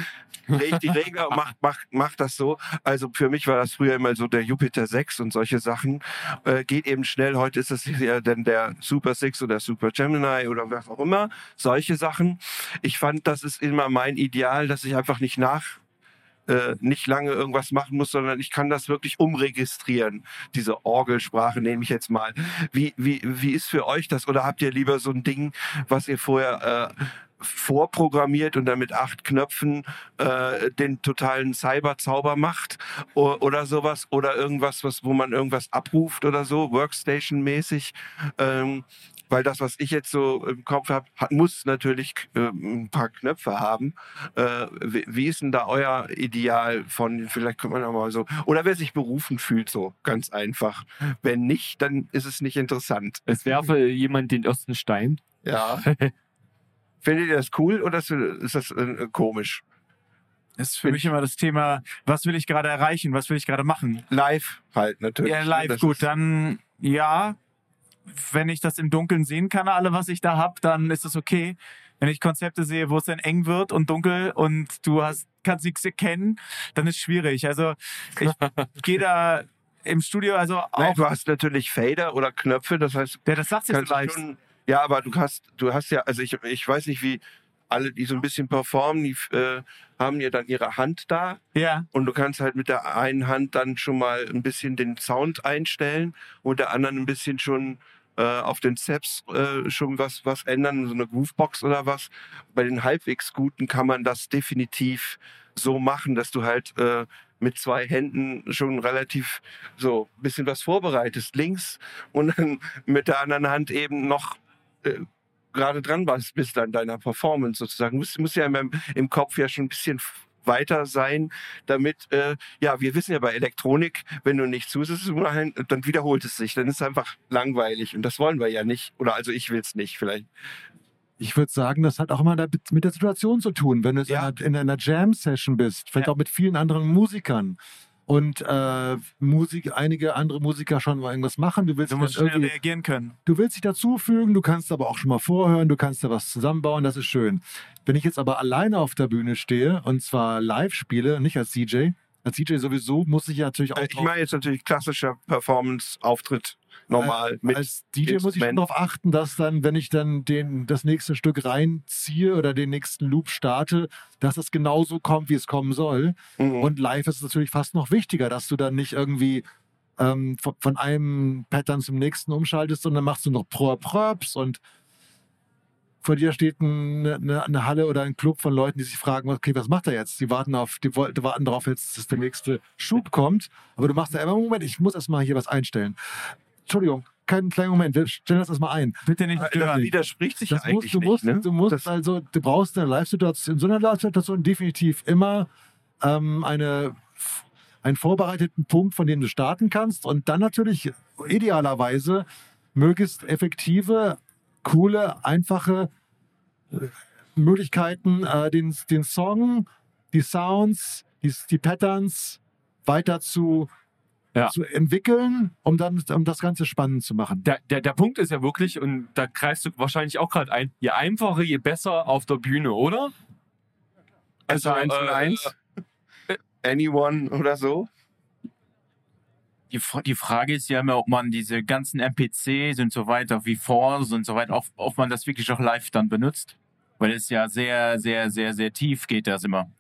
drehe ich die Regler und mach, mach, mach das so. Also für mich war das früher immer so der Jupiter 6 und solche Sachen. Äh, geht eben schnell. Heute ist es ja dann der Super 6 oder Super Gemini oder was auch immer. Solche Sachen. Ich fand, das ist immer mein Ideal, dass ich einfach nicht nach äh, nicht lange irgendwas machen muss, sondern ich kann das wirklich umregistrieren. Diese Orgelsprache nehme ich jetzt mal. Wie, wie, wie ist für euch das? Oder habt ihr lieber so ein Ding, was ihr vorher äh, vorprogrammiert und dann mit acht Knöpfen äh, den totalen Cyber-Zauber macht o oder sowas oder irgendwas, was, wo man irgendwas abruft oder so, Workstation-mäßig. Ähm, weil das, was ich jetzt so im Kopf habe, muss natürlich äh, ein paar Knöpfe haben. Äh, wie, wie, ist denn da euer Ideal von, vielleicht könnte man auch mal so, oder wer sich berufen fühlt, so ganz einfach. Wenn nicht, dann ist es nicht interessant. Es werfe jemand den ersten Stein. Ja. Findet ihr das cool oder ist das äh, komisch? Das ist für Find mich immer das Thema, was will ich gerade erreichen, was will ich gerade machen? Live halt natürlich. Ja, live, das gut, dann ja, wenn ich das im Dunkeln sehen kann, alle, was ich da hab, dann ist es okay. Wenn ich Konzepte sehe, wo es dann eng wird und dunkel und du hast, kannst nichts erkennen, dann ist es schwierig. Also ich gehe da im Studio, also auch, Nein, du hast natürlich Fader oder Knöpfe, das heißt, ja, das sagt leicht. Schon, ja, aber du hast, du hast ja, also ich, ich weiß nicht, wie alle, die so ein bisschen performen, die äh, haben ja dann ihre Hand da. Ja. Und du kannst halt mit der einen Hand dann schon mal ein bisschen den Sound einstellen und der anderen ein bisschen schon äh, auf den Steps äh, schon was, was ändern, so eine Groovebox oder was. Bei den halbwegs guten kann man das definitiv so machen, dass du halt äh, mit zwei Händen schon relativ so ein bisschen was vorbereitest, links und dann mit der anderen Hand eben noch äh, gerade dran warst, bist an deiner Performance sozusagen. Muss, muss ja im, im Kopf ja schon ein bisschen weiter sein, damit, äh, ja, wir wissen ja bei Elektronik, wenn du nicht zusitzt, dann wiederholt es sich, dann ist es einfach langweilig und das wollen wir ja nicht. Oder also ich will es nicht, vielleicht. Ich würde sagen, das hat auch immer mit der Situation zu tun. Wenn du Ja. in einer Jam-Session bist, vielleicht Ja. auch mit vielen anderen Musikern und äh, Musik, einige andere Musiker schon mal irgendwas machen, du willst Du musst schnell reagieren können. Du willst dich dazufügen, du kannst aber auch schon mal vorhören, du kannst da was zusammenbauen, das ist schön. Wenn ich jetzt aber alleine auf der Bühne stehe und zwar live spiele, nicht als DJ, als DJ sowieso muss ich ja natürlich auch Ich drauf- meine jetzt natürlich klassischer Performance-Auftritt, normal. mit als DJ muss ich schon darauf achten, dass dann, wenn ich dann den, das nächste Stück reinziehe oder den nächsten Loop starte, dass es genauso kommt, wie es kommen soll. Mhm. Und live ist es natürlich fast noch wichtiger, dass du dann nicht irgendwie ähm, von, von einem Pattern zum nächsten umschaltest, sondern machst du noch Pro Props und vor dir steht eine, eine, eine Halle oder ein Club von Leuten, die sich fragen, okay, was macht er jetzt? Die warten auf, die, warten darauf jetzt, dass der nächste Schub kommt. Aber du machst da immer, Moment, ich muss erst mal hier was einstellen. Entschuldigung, keinen kleinen Moment, wir stellen das erstmal ein. Bitte nicht Das stören. widerspricht sich Das ja musst, eigentlich du musst, nicht. Ne? du musst Das- also, du brauchst in einer Live-Situation, in so einer Live-Situation definitiv immer ähm, eine, einen vorbereiteten Punkt, von dem du starten kannst und dann natürlich idealerweise möglichst effektive, coole, einfache äh, Möglichkeiten, äh, den, den Song, die Sounds, die, die Patterns weiter zu, Ja. zu entwickeln, um dann um das Ganze spannend zu machen. Der, der, der Punkt ist ja wirklich, und da kreist du wahrscheinlich auch gerade ein, je einfacher, je besser auf der Bühne, oder? Also eins und äh, eins. Anyone oder so. Die, die Frage ist ja immer, ob man diese ganzen NPCs und so weiter, wie Force und so weiter, ob, ob man das wirklich auch live dann benutzt. Weil es ja sehr, sehr, sehr, sehr tief geht das immer.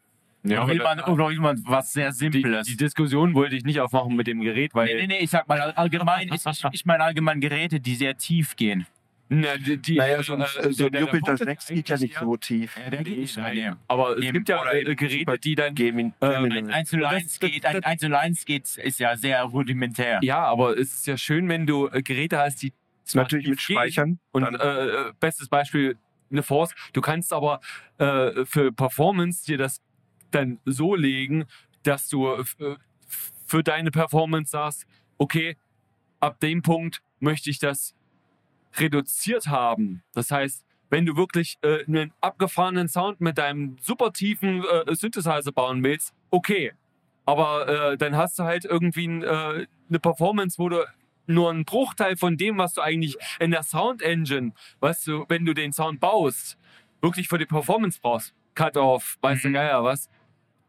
Ja, oder, will man, oder will man was sehr die, Simples? die Diskussion wollte ich nicht aufmachen mit dem Gerät, weil nee, nee, nee, ich sag mal allgemein, ich, ich meine allgemein Geräte, die sehr tief gehen. Na, die, die, Naja, so, ein- äh, so der- ein der- der Jupiter Punkt ist 6 geht ja nicht so tief. Ja, der geht nicht rein, ja. Aber es gibt ja äh, Geräte, die dann. Gaming. Ein Gemini. 1 zu 1 Das- das- geht, ein 1 zu 1 geht, ist ja sehr rudimentär. Ja, aber es ist ja schön, wenn du äh, Geräte hast, die Natürlich mit Speichern. Und Dann- äh, äh, bestes Beispiel eine Force. Du kannst aber äh, für Performance dir das dann so legen, dass du äh, für deine Performance sagst, okay, ab dem Punkt möchte ich das reduziert haben. Das heißt, wenn du wirklich äh, einen abgefahrenen Sound mit deinem super tiefen äh, Synthesizer bauen willst, okay. Aber äh, dann hast du halt irgendwie äh, eine Performance, wo du nur einen Bruchteil von dem, was du eigentlich in der Sound Engine, weißt du, wenn du den Sound baust, wirklich für die Performance brauchst. Cut-off, weißt du, Mhm. ja, was.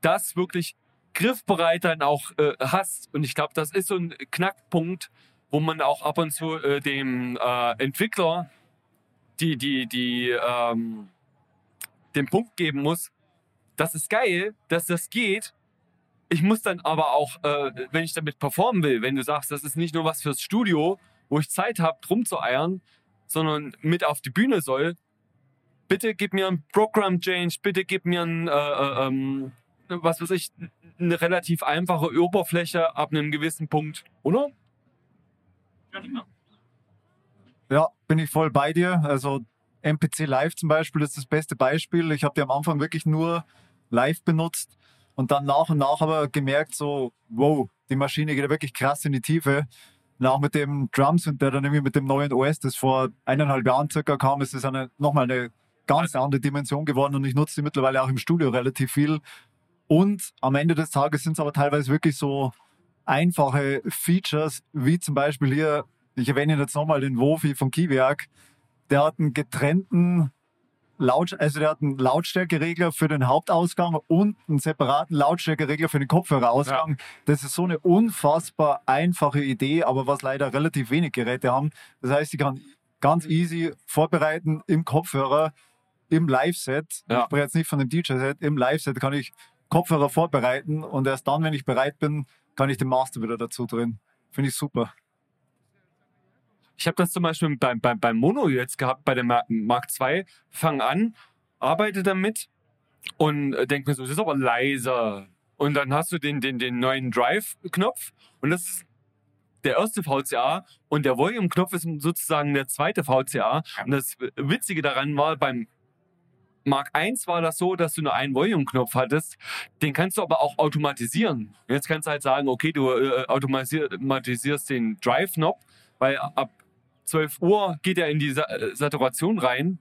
Das wirklich griffbereit dann auch äh, hast. Und ich glaube, das ist so ein Knackpunkt, wo man auch ab und zu äh, dem äh, Entwickler die, die, die, ähm, den Punkt geben muss, das ist geil, dass das geht. Ich muss dann aber auch, äh, wenn ich damit performen will, wenn du sagst, das ist nicht nur was fürs Studio, wo ich Zeit habe, drum zu eiern, sondern mit auf die Bühne soll, bitte gib mir ein Program Change, bitte gib mir ein, äh, äh, ähm, was weiß ich, eine relativ einfache Oberfläche ab einem gewissen Punkt, oder? Ja, bin ich voll bei dir. Also MPC Live zum Beispiel ist das beste Beispiel. Ich habe die am Anfang wirklich nur live benutzt und dann nach und nach aber gemerkt, so, wow, die Maschine geht ja wirklich krass in die Tiefe. Und auch mit dem Drums und der dann irgendwie mit dem neuen OS, das vor eineinhalb Jahren circa kam, ist es eine, nochmal eine ganz andere Dimension geworden und ich nutze die mittlerweile auch im Studio relativ viel. Und am Ende des Tages sind es aber teilweise wirklich so einfache Features, wie zum Beispiel hier, ich erwähne jetzt nochmal den Wofi von Kiwiak, der hat einen getrennten Laut, also der hat einen Lautstärkeregler für den Hauptausgang und einen separaten Lautstärkeregler für den Kopfhörerausgang. Das ist so eine unfassbar einfache Idee, aber was leider relativ wenig Geräte haben. Das heißt, ich kann ganz easy vorbereiten im Kopfhörer, im Live-Set. Ja. Ich spreche jetzt nicht von dem DJ-Set. Im Live-Set kann ich Kopfhörer vorbereiten und erst dann, wenn ich bereit bin, kann ich den Master wieder dazu drin. Finde ich super. Ich habe das zum Beispiel beim, beim, beim Mono jetzt gehabt, bei der Mark, II. Fang an, arbeite damit und äh, denk mir so, das ist aber leiser. Und dann hast du den, den, den neuen Drive-Knopf und das ist der erste VCA und der Volume-Knopf ist sozusagen der zweite VCA. Und das Witzige daran war, beim Mark I war das so, dass du nur einen Volume-Knopf hattest. Den kannst du aber auch automatisieren. Jetzt kannst du halt sagen, okay, du äh, automatisierst den Drive-Knob, weil ab 12 Uhr geht er in die Sa äh, Saturation rein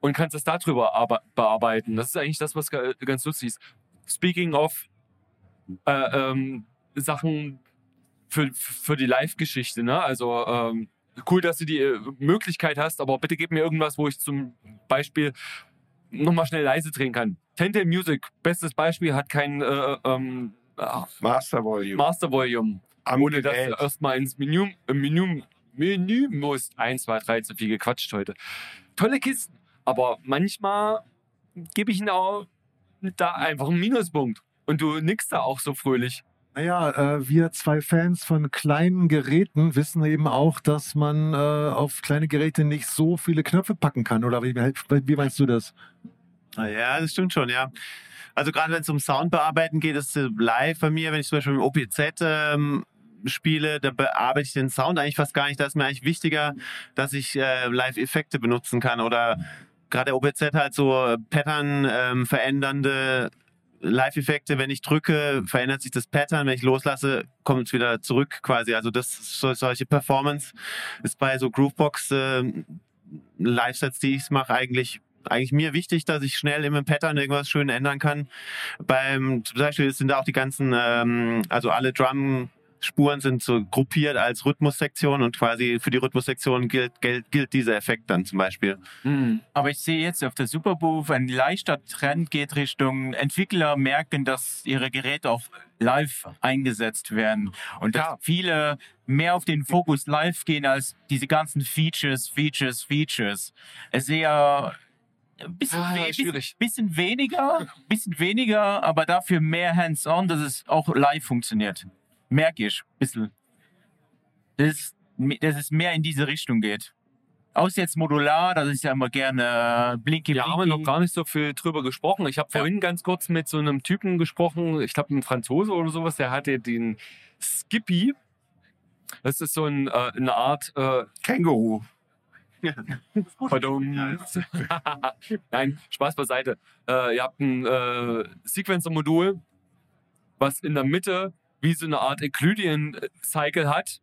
und kannst das darüber arbe- bearbeiten. Das ist eigentlich das, was ga- ganz lustig ist. Speaking of äh, ähm, Sachen für, für die Live-Geschichte, ne? Also ähm, cool, dass du die äh, Möglichkeit hast, aber bitte gib mir irgendwas, wo ich zum Beispiel nochmal schnell leise drehen kann. Telltale Music, bestes Beispiel, hat kein äh, ähm, ah, Master Volume. Master Volume. Ohne dass du erstmal ins Menü, äh, Menü, Menü musst. Eins, zwei, drei, zu viel gequatscht heute. Tolle Kisten, aber manchmal gebe ich ihnen auch da einfach einen Minuspunkt. Und du nickst da auch so fröhlich. Naja, äh, wir zwei Fans von kleinen Geräten wissen eben auch, dass man äh, auf kleine Geräte nicht so viele Knöpfe packen kann. Oder wie, wie meinst du das? Ah Ja, das stimmt schon, ja. Also gerade wenn es um Soundbearbeiten geht, ist äh, live bei mir, wenn ich zum Beispiel im OPZ ähm, spiele, da bearbeite ich den Sound eigentlich fast gar nicht. Da ist mir eigentlich wichtiger, dass ich äh, Live-Effekte benutzen kann oder gerade der OPZ halt so Pattern ähm, verändernde Live-Effekte. Wenn ich drücke, verändert sich das Pattern. Wenn ich loslasse, kommt es wieder zurück quasi. Also das so, solche Performance ist bei so Groovebox äh, Live-Sets, die ich mache, eigentlich eigentlich mir wichtig, dass ich schnell im Pattern irgendwas schön ändern kann. Beim zum Beispiel sind da auch die ganzen, ähm, also alle Drum Spuren sind so gruppiert als Rhythmussektion und quasi für die Rhythmussektion gilt, gilt, gilt dieser Effekt dann zum Beispiel. Hm. Aber ich sehe jetzt auf der Superbooth, ein leichter Trend geht Richtung Entwickler merken, dass ihre Geräte auch live eingesetzt werden. Und dass viele mehr auf den Fokus live gehen als diese ganzen Features, Features, Features. Es ist eher ein bisschen, Ah, we schwierig. bisschen weniger, bisschen weniger, aber dafür mehr hands-on, dass es auch live funktioniert. Merke ich, ein bisschen. Dass es, dass es mehr in diese Richtung geht. Aus jetzt modular, das ist ja immer gerne äh, blinky Wir haben blinky. noch gar nicht so viel drüber gesprochen. Ich habe vorhin ganz kurz mit so einem Typen gesprochen, ich glaube ein Franzose oder sowas, der hatte den Skippy. Das ist so ein, äh, eine Art äh, Känguru. Pardon. Nein, Spaß beiseite. Äh, ihr habt ein äh, Sequencer-Modul, was in der Mitte wie so eine Art Euclidean-Cycle hat.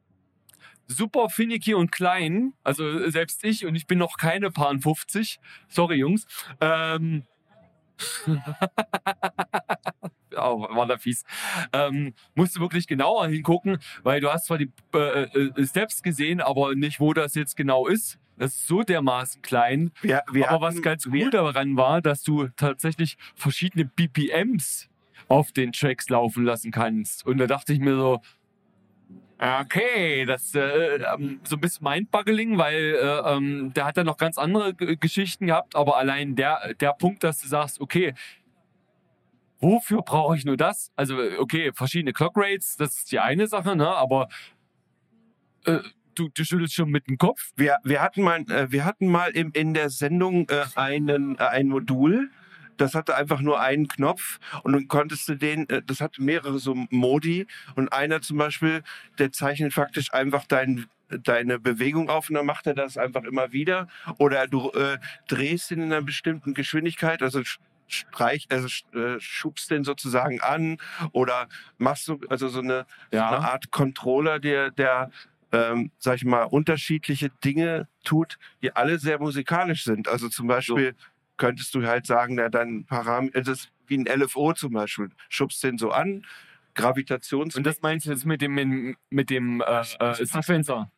Super finicky und klein. Also selbst ich, und ich bin noch keine Paar 50. Sorry, Jungs. Ähm, ja, war da fies. Ähm, musst du wirklich genauer hingucken, weil du hast zwar die äh, äh, Steps gesehen, aber nicht, wo das jetzt genau ist. Das ist so dermaßen klein. Wir, wir aber was hatten- ganz wir- cool daran war, dass du tatsächlich verschiedene BPMs auf den Tracks laufen lassen kannst. Und da dachte ich mir so, okay, das äh, ähm, so ein bisschen Mindbuggling, weil äh, ähm, der hat dann noch ganz andere G Geschichten gehabt, aber allein der, der Punkt, dass du sagst, okay, wofür brauche ich nur das? Also, okay, verschiedene Clock Rates, das ist die eine Sache, ne? Aber äh, du, du schüttelst schon mit dem Kopf. Wir, wir hatten mal, äh, wir hatten mal im, in der Sendung äh, einen, äh, ein Modul, das hatte einfach nur einen Knopf und dann konntest du den, äh, das hatte mehrere so Modi und einer zum Beispiel, der zeichnet faktisch einfach dein, deine Bewegung auf und dann macht er das einfach immer wieder oder du äh, drehst ihn in einer bestimmten Geschwindigkeit, also streich, also äh, schubst den sozusagen an oder machst du also so eine, so eine Art Controller, der, der ähm, sag ich mal, unterschiedliche Dinge tut, die alle sehr musikalisch sind. Also zum Beispiel könntest du halt sagen, na, dann Parameter, das ist wie ein LFO zum Beispiel, schubst den so an, Gravitations... Und das meinst du jetzt mit dem, mit dem äh, äh, Sequencer?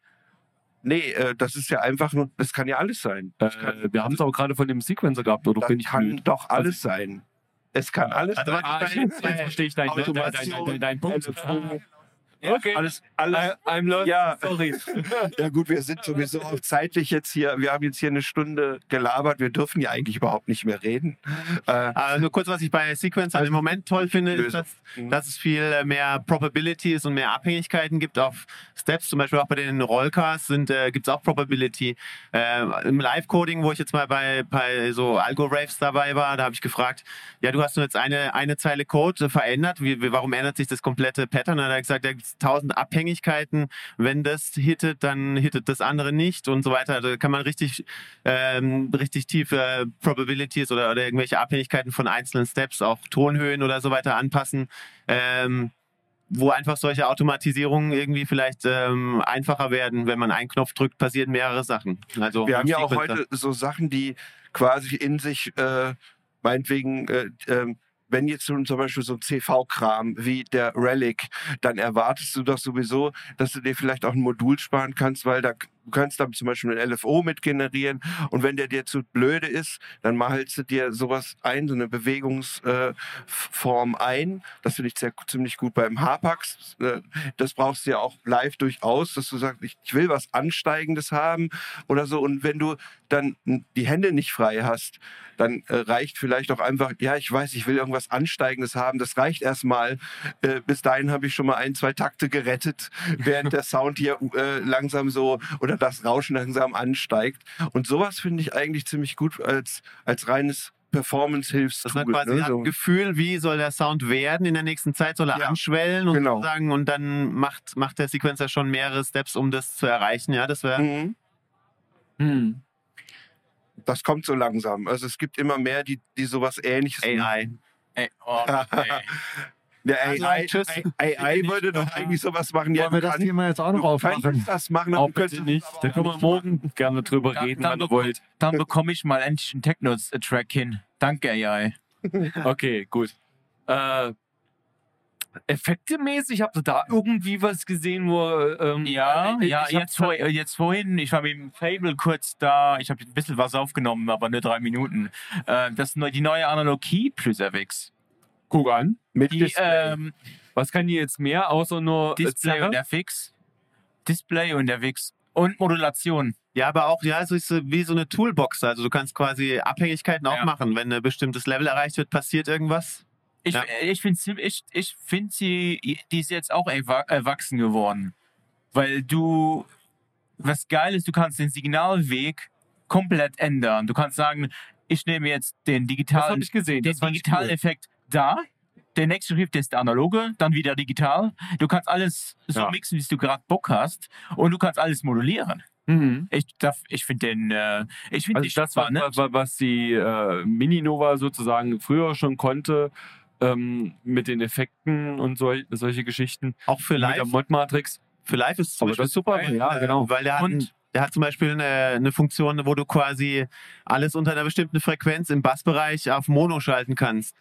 nee, äh, das ist ja einfach nur, das kann ja alles sein. Das kann, Äh, wir haben es aber gerade von dem Sequencer gehabt, oder das bin ich kann blöd? doch alles sein. Es kann alles Also, sein. Ah, ich, jetzt verstehe ich deinen dein, dein, dein, dein, dein Punkt. Okay. Alles, alles, I, I'm lost. Ja. Sorry. Ja gut, wir sind sowieso auch zeitlich jetzt hier, wir haben jetzt hier eine Stunde gelabert, wir dürfen ja eigentlich überhaupt nicht mehr reden. Äh, nur kurz, was ich bei Sequencer im Moment toll finde, ist, dass, dass es viel äh, mehr Probabilities und mehr Abhängigkeiten gibt auf Steps. Zum Beispiel auch bei den Rollcars sind, äh, gibt es auch Probability. Äh, Im Live-Coding, wo ich jetzt mal bei, bei so Algo-Raves dabei war, da habe ich gefragt, ja, du hast nur jetzt eine, eine Zeile Code verändert. Wie, warum ändert sich das komplette Pattern? Und dann hat er gesagt, da gibt es tausend Abhängigkeiten. Wenn das hittet, dann hittet das andere nicht und so weiter. Da kann man richtig, ähm, richtig tiefe Probabilities oder, oder irgendwelche Abhängigkeiten von einzelnen Steps, auch Tonhöhen oder so weiter anpassen. Ähm, wo einfach solche Automatisierungen irgendwie vielleicht ähm, einfacher werden. Wenn man einen Knopf drückt, passieren mehrere Sachen. Also Wir haben ja auch heute so Sachen, die quasi in sich, äh, meinetwegen, äh, ähm, wenn jetzt zum Beispiel so ein CV-Kram wie der Relic, dann erwartest du doch sowieso, dass du dir vielleicht auch ein Modul sparen kannst, weil da du kannst dann zum Beispiel ein LFO mit generieren und wenn der dir zu blöde ist, dann malst du dir sowas ein, so eine Bewegungsform äh, ein. Das finde ich sehr, ziemlich gut beim Hapax. Äh, das brauchst du ja auch live durchaus, dass du sagst, ich, ich will was Ansteigendes haben oder so. Und wenn du dann die Hände nicht frei hast, dann äh, reicht vielleicht auch einfach, ja, ich weiß, ich will irgendwas Ansteigendes haben. Das reicht erstmal. Äh, bis dahin habe ich schon mal ein, zwei Takte gerettet, während der Sound hier äh, langsam so oder das Rauschen langsam ansteigt. Und sowas finde ich eigentlich ziemlich gut als, als reines Performance-Hilfstool. Das man quasi ne, hat so. ein Gefühl, wie soll der Sound werden in der nächsten Zeit, soll er Ja, anschwellen und genau. sagen und dann macht, macht der Sequencer schon mehrere Steps, um das zu erreichen. Ja, das wäre Mhm. Hm. Das kommt so langsam. Also es gibt immer mehr, die, die sowas ähnliches machen. AI. Ey, oh, ey. Der Also, AI, tschüss. AI würde doch eigentlich sowas machen. Ja, Wollen wir das Thema jetzt auch noch du aufmachen? könntest das machen, Auch bitte nicht. Da können wir morgen gerne drüber Da- reden, dann wenn ihr wollt. Dann bekomme ich mal endlich einen Techno-Track hin. Danke, AI. Okay, gut. Äh, effektemäßig, habt ihr da irgendwie was gesehen, wo. Ähm, Ja, ich- ja, ich jetzt, vor, jetzt vorhin, ich war mit dem Fable kurz da, ich habe ein bisschen was aufgenommen, aber nur drei Minuten. Äh, das neu, die neue Analogie plus FX. Guck an. mit Die Display. ähm, Was kann die jetzt mehr, außer nur äh, Display Zerre? und FX. Display und FX. Und Modulation. Ja, aber auch, ja, so ist so wie so eine Toolbox. Also du kannst quasi Abhängigkeiten auch Ja. machen. Wenn ein bestimmtes Level erreicht wird, passiert irgendwas. Ich, Ja. ich finde ich, ich find sie, die ist jetzt auch erwa- erwachsen geworden. Weil du, was geil ist, du kannst den Signalweg komplett ändern. Du kannst sagen, ich nehme jetzt den Das digitalen habe ich gesehen. den Das fand ich digitalen cool. Effekt da. Der nächste Schritt ist der analoge, dann wieder digital. Du kannst alles so Ja. mixen, wie du gerade Bock hast. Und du kannst alles modulieren. Mhm. Ich, ich finde den, äh, ich finde Also das, was, spannend. was, die äh, Mini-Nova sozusagen früher schon konnte, ähm, mit den Effekten und sol solche Geschichten. Auch für Mit der live. Mod-Matrix. Für live ist es zum Aber Beispiel das super, geil, ja, äh, genau. Weil der hat, Und- ein, der hat zum Beispiel eine, eine Funktion, wo du quasi alles unter einer bestimmten Frequenz im Bassbereich auf Mono schalten kannst.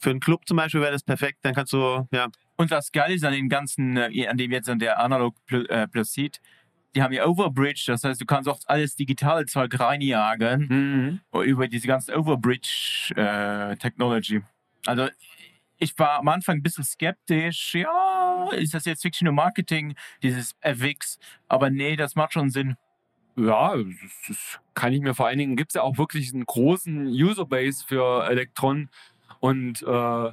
Für einen Club zum Beispiel wäre das perfekt. Dann kannst du, ja, Und das Geile ist an dem ganzen, äh, an dem jetzt an der Analog äh, Plus sieht, die haben ja Overbridge, das heißt, du kannst auch alles digitale Zeug reinjagen Mhm. über diese ganze Overbridge äh, Technology. Also ich war am Anfang ein bisschen skeptisch, ja, ist das jetzt wirklich nur Marketing, dieses FX? Aber nee, das macht schon Sinn. Ja, das, das kann ich mir vor allen Dingen, gibt es ja auch wirklich einen großen Userbase für Elektron und äh,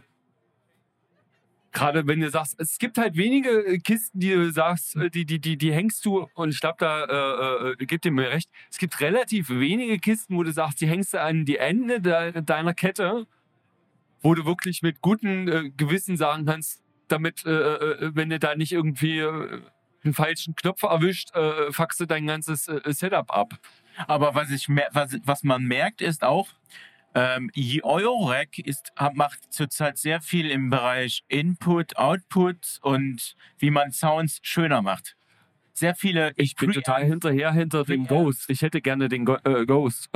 gerade wenn du sagst, es gibt halt wenige äh, Kisten, die du sagst, äh, die, die, die, die hängst du und ich glaube, da äh, äh, gibt dir mir recht. Es gibt relativ wenige Kisten, wo du sagst, die hängst du an die Ende de deiner Kette, wo du wirklich mit gutem äh, Gewissen sagen kannst, damit, äh, äh, wenn du da nicht irgendwie äh, einen falschen Knopf erwischt, äh, fuckst du dein ganzes äh, Setup ab. Aber was, ich, was, was man merkt, ist auch, ähm, Eurorack ist, macht zurzeit sehr viel im Bereich Input, Output und wie man Sounds schöner macht. Sehr viele. Ich bin total hinterher hinter dem Ghost. Ich hätte gerne den Go äh, Ghost.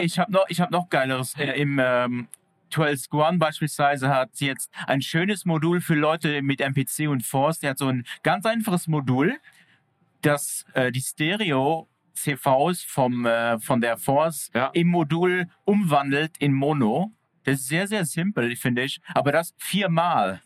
Ich habe noch, ich hab noch geileres. Äh, Im ähm, 12 Squan beispielsweise hat sie jetzt ein schönes Modul für Leute mit MPC und Force. Der hat so ein ganz einfaches Modul, das äh, die Stereo CVs vom, äh, von der Force Ja. im Modul umwandelt in Mono. Das ist sehr, sehr simpel, finde ich. Aber das viermal.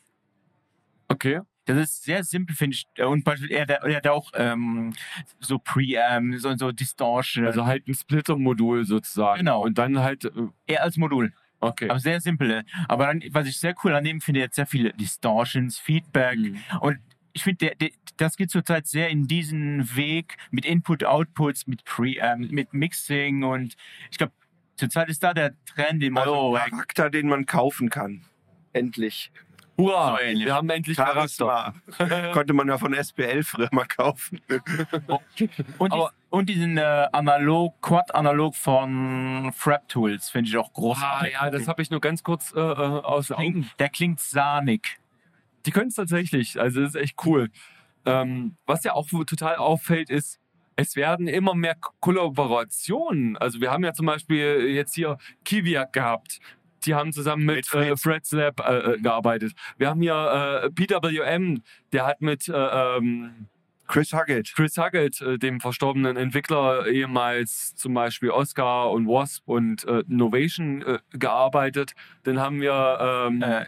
Okay. Das ist sehr simpel, finde ich. Und beispielsweise, er, er hat auch ähm, so Preamp, so, so Distortion. Also halt ein Splitter-Modul sozusagen. Genau. Und dann halt, äh, eher als Modul. okay. Aber sehr simpel. Aber dann, was ich sehr cool an dem finde, jetzt sehr viele Distortions, Feedback. Mhm. Und ich finde, der, der, das geht zurzeit sehr in diesen Weg mit Input, Outputs, mit Pre, ähm, mit Mixing und ich glaube, zurzeit ist da der Trend im Also ein Charakter, den man kaufen kann. Endlich. Hurra! So ähnlich. wir haben endlich Charakter. Charisma. Konnte man ja von SPL früher mal kaufen. Und, Aber- dies, und diesen äh, Analog, Quad-Analog von Frap Tools finde ich auch Ah, großartig. ja, das habe ich nur ganz kurz äh, äh, aus den Augen. der klingt sahnig. Die können es tatsächlich. Also das ist echt cool. Ähm, was ja auch total auffällt, ist, es werden immer mehr Kollaborationen. Also wir haben ja zum Beispiel jetzt hier Kiviak gehabt. Die haben zusammen mit, Mit äh, Fritz. Fred's Lab äh, äh, gearbeitet. Wir haben hier äh, PWM, der hat mit äh, ähm, Chris Huggett. Chris Huggett, äh, dem verstorbenen Entwickler, ehemals zum Beispiel Oscar und Wasp und äh, Novation äh, gearbeitet. Dann haben wir ähm, Äh,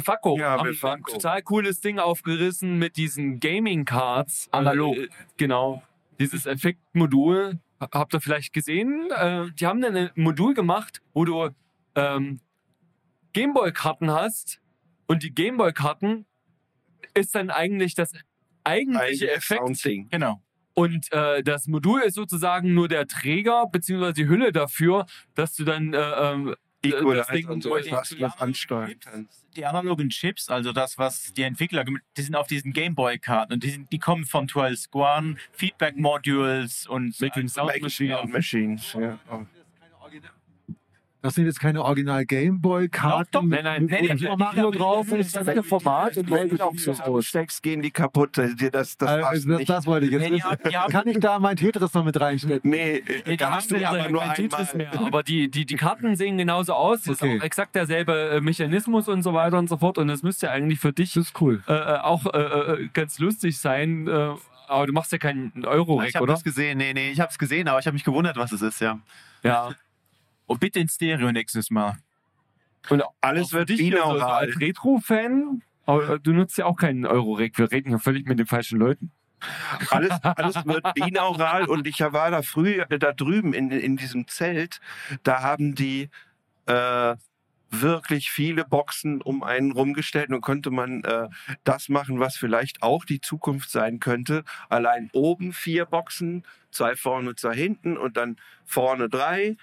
Befacco. Ja, haben Befacco. ein total cooles Ding aufgerissen mit diesen Gaming-Cards. Analog. Äh, genau. Dieses Effektmodul. Ha- Habt ihr vielleicht gesehen? Äh, die haben dann ein Modul gemacht, wo du ähm, Gameboy-Karten hast und die Gameboy-Karten ist dann eigentlich das eigentliche Effekt. Soundding. genau. Und äh, das Modul ist sozusagen nur der Träger beziehungsweise die Hülle dafür, dass du dann äh, Equalizer Ding und so durch- etwas was ansteuern kannst. Die analogen Chips, also das, was die Entwickler, die sind auf diesen Gameboy-Karten und die, sind, die kommen von 12 Squan, Feedback-Modules und Making Sound Machine. Sound Machines. Ja. Das sind jetzt keine Original Gameboy-Karten. Doch. Nein, nein, mit- nee, mit nee, Mario nee, drauf. nee, Das nee, ist nee, das Format und Wenn Leute du auch so aus. steckst, gehen die kaputt. Dir das, das Äh, passt Das, nicht. das wollte ich jetzt Nee, die wissen. haben- die haben- Kann ich da mein Tetris noch mit reinstecken? Nee, äh, Die da hast du ja aber nur kein Tetris mehr. Aber die, die, die Karten sehen genauso aus. Das Okay. ist auch exakt derselbe äh, Mechanismus und so weiter und so fort. Und das müsste eigentlich für dich cool. äh, äh, auch äh, äh, ganz lustig sein. Äh, aber du machst ja keinen Euro-Rack, Ich habe oder? das gesehen. Nee, nee, ich habe es gesehen, aber ich habe mich gewundert, was es ist, ja. Ja. Und bitte in Stereo nächstes Mal. Und Alles wird binaural. als Retro-Fan. Äh, du nutzt ja auch keinen Euro-Rack. Wir reden hier völlig mit den falschen Leuten. Alles, alles wird binaural und ich war da früh da drüben in, in diesem Zelt. Da haben die äh, wirklich viele Boxen um einen rumgestellt und konnte man äh, das machen, was vielleicht auch die Zukunft sein könnte. Allein oben vier Boxen, zwei vorne, zwei hinten und dann vorne drei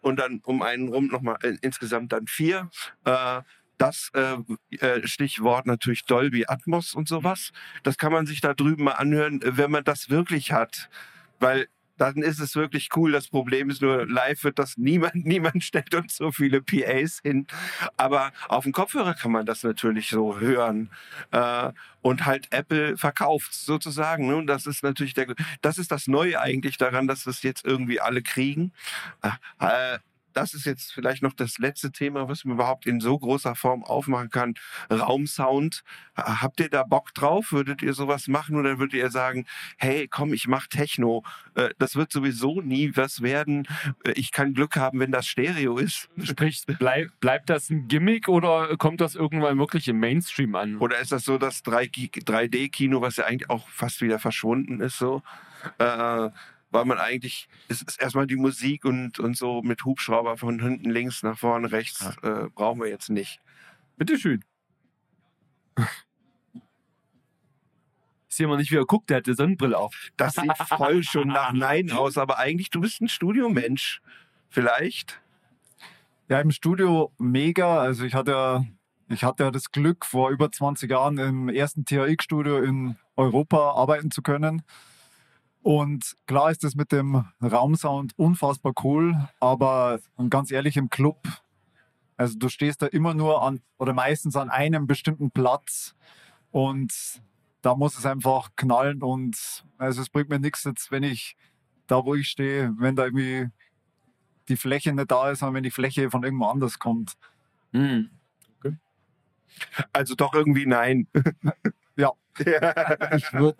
und dann um einen rum nochmal äh, insgesamt dann vier. Äh, das äh, äh, Stichwort natürlich Dolby Atmos und sowas. Das kann man sich da drüben mal anhören, wenn man das wirklich hat. Weil dann ist es wirklich cool. Das Problem ist nur, live wird das niemand, niemand stellt uns so viele PAs hin. Aber auf dem Kopfhörer kann man das natürlich so hören. Äh, und halt Apple verkauft sozusagen. Ne? Und das ist natürlich der, das ist das Neue eigentlich daran, dass das jetzt irgendwie alle kriegen. Das ist jetzt vielleicht noch das letzte Thema, was man überhaupt in so großer Form aufmachen kann. Raumsound. Ha- Habt ihr da Bock drauf? Würdet ihr sowas machen oder würdet ihr sagen, hey, komm, ich mach Techno. Äh, Das wird sowieso nie was werden. Äh, Ich kann Glück haben, wenn das Stereo ist. Sprich, bleib, bleibt das ein Gimmick oder kommt das irgendwann wirklich im Mainstream an? Oder ist das so das 3D-Kino, was ja eigentlich auch fast wieder verschwunden ist, so? Äh, weil man eigentlich, es ist erstmal die Musik und, und so mit Hubschrauber von hinten links nach vorne rechts, äh, brauchen wir jetzt nicht. Bitteschön. Ich sehe mal nicht, wie er guckt, der hat die Sonnenbrille auf. Das sieht voll schon nach Nein aus, aber eigentlich, du bist ein Studiomensch. Vielleicht. Ja, im Studio mega. Also ich hatte ja, ich hatte ja das Glück, vor über 20 Jahren im ersten THX-Studio in Europa arbeiten zu können. Und klar ist das mit dem Raumsound unfassbar cool, aber ganz ehrlich im Club, also du stehst da immer nur an oder meistens an einem bestimmten Platz und da muss es einfach knallen und also es bringt mir nichts jetzt, wenn ich da, wo ich stehe, wenn da irgendwie die Fläche nicht da ist, sondern wenn die Fläche von irgendwo anders kommt. Hm. Also doch irgendwie nein. Ja. Ich würd,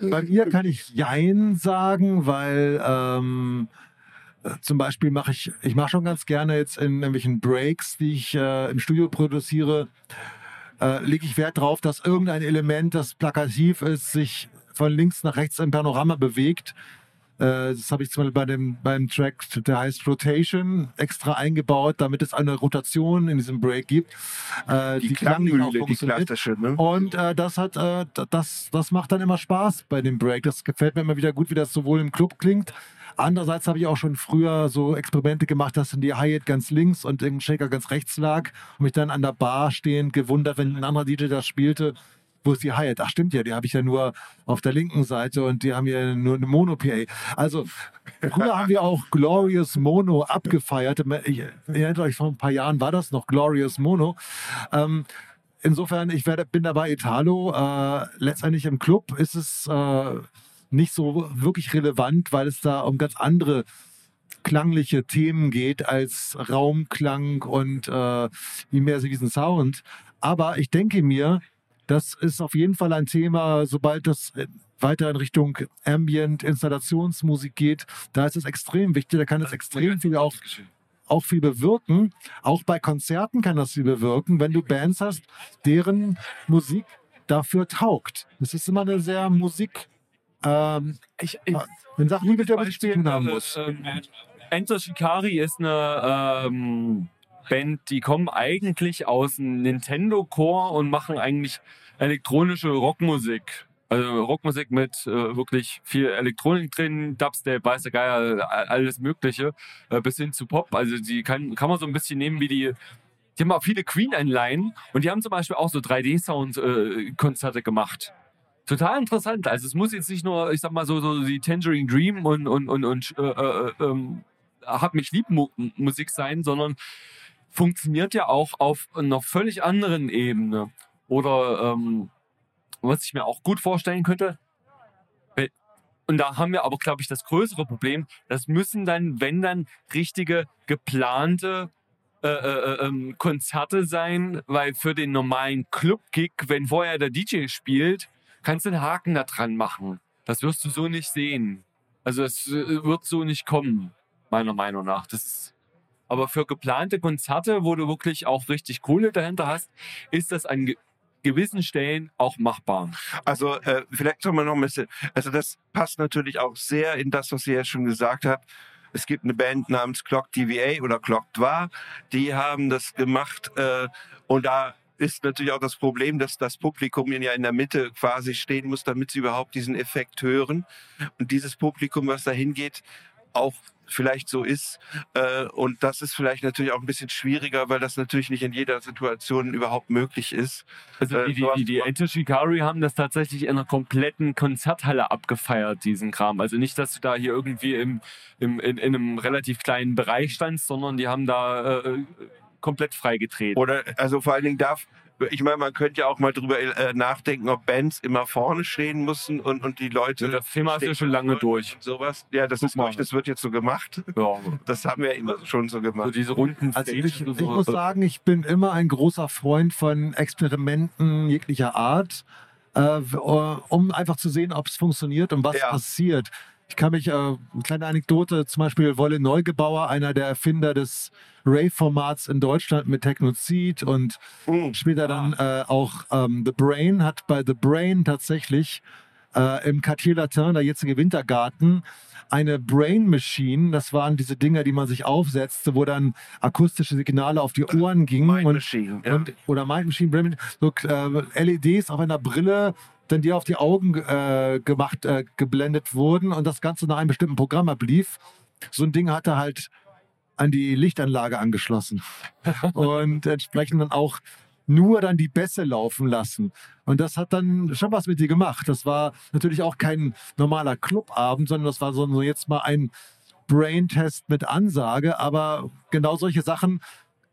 bei mir kann ich Jein sagen, weil ähm, äh, zum Beispiel mache ich, ich mache schon ganz gerne jetzt in irgendwelchen Breaks, die ich äh, im Studio produziere, äh, lege ich Wert darauf, dass irgendein Element, das plakativ ist, sich von links nach rechts im Panorama bewegt. Äh, das habe ich zum Beispiel bei dem, beim Track, der heißt Rotation, extra eingebaut, damit es eine Rotation in diesem Break gibt. Äh, Die, auch Klangmühle, die klassische, ne? Und äh, das hat, das, das macht dann immer Spaß bei dem Break. Das gefällt mir immer wieder gut, wie das sowohl im Club klingt. Andererseits habe ich auch schon früher so Experimente gemacht, dass dann die Hi-Hat ganz links und irgendein Shaker ganz rechts lag und mich dann an der Bar stehend gewundert, wenn ein anderer DJ das spielte, wo ist die Hi-Hat? Ach stimmt ja, die habe ich ja nur auf der linken Seite und die haben ja nur eine Mono-PA. Also früher haben wir auch Glorious Mono abgefeiert. Ich, erinnert euch, vor ein paar Jahren war das noch Glorious Mono. Ähm, insofern, ich werde, bin dabei Italo. Äh, letztendlich im Club ist es äh, nicht so wirklich relevant, weil es da um ganz andere klangliche Themen geht als Raumklang und äh, immersiven Sound. Aber ich denke mir, das ist auf jeden Fall ein Thema, sobald das äh, weiter in Richtung Ambient, Installationsmusik geht, da ist es extrem wichtig, da kann es extrem viel auch auch viel bewirken. Auch bei Konzerten kann das viel bewirken, wenn du Bands hast, deren Musik dafür taugt. Es ist immer eine sehr Musik, ähm, Ich, ich, wenn Sachen, die mit der Musik zu tun haben muss. Ähm, Enter Shikari ist eine ähm, Band, die kommen eigentlich aus dem Nintendo Core und machen eigentlich elektronische Rockmusik. Also Rockmusik mit äh, wirklich viel Elektronik drin, Dubstep, weiß der Geier, alles Mögliche, äh, bis hin zu Pop. Also die kann, kann man so ein bisschen nehmen wie die. Die haben auch viele Queen-Anleihen und die haben zum Beispiel auch so 3D-Sound-Konzerte gemacht. Total interessant. Also es muss jetzt nicht nur, ich sag mal so, so die Tangerine Dream und, und, und, und äh, äh, ähm, Hab mich lieb Mu Musik sein, sondern funktioniert ja auch auf einer völlig anderen Ebene. Oder ähm, was ich mir auch gut vorstellen könnte, wenn- und da haben wir aber, glaube ich, das größere Problem, das müssen dann, wenn dann, richtige geplante äh, äh, ähm, Konzerte sein, weil für den normalen Club-Gig, wenn vorher der DJ spielt, kannst du einen Haken da dran machen. Das wirst du so nicht sehen. Also es äh, wird so nicht kommen, meiner Meinung nach. Das aber für geplante Konzerte, wo du wirklich auch richtig Kohle dahinter hast, ist das an ge gewissen Stellen auch machbar. Also äh, vielleicht soll man noch ein bisschen, also das passt natürlich auch sehr in das, was ihr ja schon gesagt habt. Es gibt eine Band namens Clock TVA oder Clock Dva, die haben das gemacht äh, und da ist natürlich auch das Problem, dass das Publikum ja in der Mitte quasi stehen muss, damit sie überhaupt diesen Effekt hören. Und dieses Publikum, was da hingeht, auch vielleicht so ist. Äh, und das ist vielleicht natürlich auch ein bisschen schwieriger, weil das natürlich nicht in jeder Situation überhaupt möglich ist. Also Äh, die, die, die, die Enter Shikari haben das tatsächlich in einer kompletten Konzerthalle abgefeiert, diesen Kram. Also nicht, dass du da hier irgendwie im, im, in, in einem relativ kleinen Bereich standst, sondern die haben da äh, komplett freigetreten. Oder also vor allen Dingen darf, ich meine, man könnte ja auch mal drüber äh, nachdenken, ob Bands immer vorne stehen müssen und, und die Leute. Ja, das Thema ist ja schon lange durch. Sowas. Ja, das Guck ist mal. das wird jetzt so gemacht. Ja, Das haben wir immer schon so so gemacht. diese runden Also ich, und ich so. muss sagen, ich bin immer ein großer Freund von Experimenten jeglicher Art, äh, äh, um einfach zu sehen, ob es funktioniert und was Ja. passiert. Ich kann mich, äh, eine kleine Anekdote, zum Beispiel Wolle Neugebauer, einer der Erfinder des Rave-Formats in Deutschland mit Technozid und Mhm. später dann äh, auch ähm, The Brain, hat bei The Brain tatsächlich äh, im Quartier Latin, der jetzige Wintergarten, eine Brain Machine, das waren diese Dinger, die man sich aufsetzte, wo dann akustische Signale auf die Ohren gingen Mind und, Machine, ja. und oder Mind Machine, Brain Machine, so äh, LEDs auf einer Brille, dann die auf die Augen äh, gemacht, äh, geblendet wurden und das Ganze nach einem bestimmten Programm ablief. So ein Ding hatte halt an die Lichtanlage angeschlossen und entsprechend dann auch nur dann die Bässe laufen lassen. Und das hat dann schon was mit dir gemacht. Das war natürlich auch kein normaler Clubabend, sondern das war so, jetzt mal ein Brain-Test mit Ansage. Aber genau solche Sachen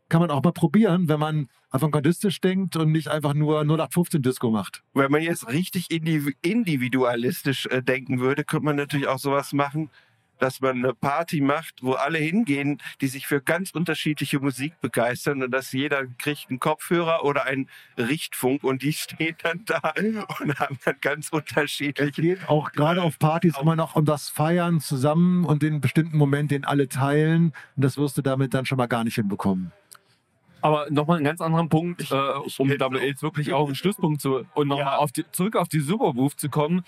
kann man auch mal probieren, wenn man avantgardistisch denkt und nicht einfach nur 0815 Disco macht. Wenn man jetzt richtig indiv- individualistisch äh, denken würde, könnte man natürlich auch sowas machen, dass man eine Party macht, wo alle hingehen, die sich für ganz unterschiedliche Musik begeistern und dass jeder kriegt einen Kopfhörer oder einen Richtfunk und die stehen dann da und haben dann ganz Es unterschiedliche. geht auch gerade auf Partys immer noch um das Feiern zusammen und den bestimmten Moment, den alle teilen. Und das wirst du damit dann schon mal gar nicht hinbekommen. Aber nochmal einen ganz anderen Punkt, äh, um auch. jetzt wirklich auch einen Schlusspunkt zu und nochmal Ja. auf die, zurück auf die Supermove zu kommen.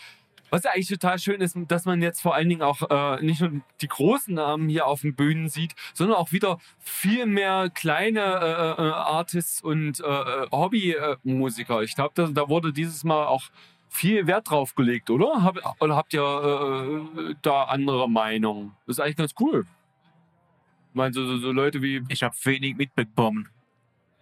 Was ja eigentlich total schön ist, dass man jetzt vor allen Dingen auch äh, nicht nur die großen Namen hier auf den Bühnen sieht, sondern auch wieder viel mehr kleine äh, äh, Artists und äh, äh, Hobbymusiker. Ich glaube, da, da wurde dieses Mal auch viel Wert drauf gelegt, oder? Hab, oder habt ihr äh, da andere Meinung? Das ist eigentlich ganz cool. Ich meine, so, so Leute wie Ich habe wenig mitbekommen.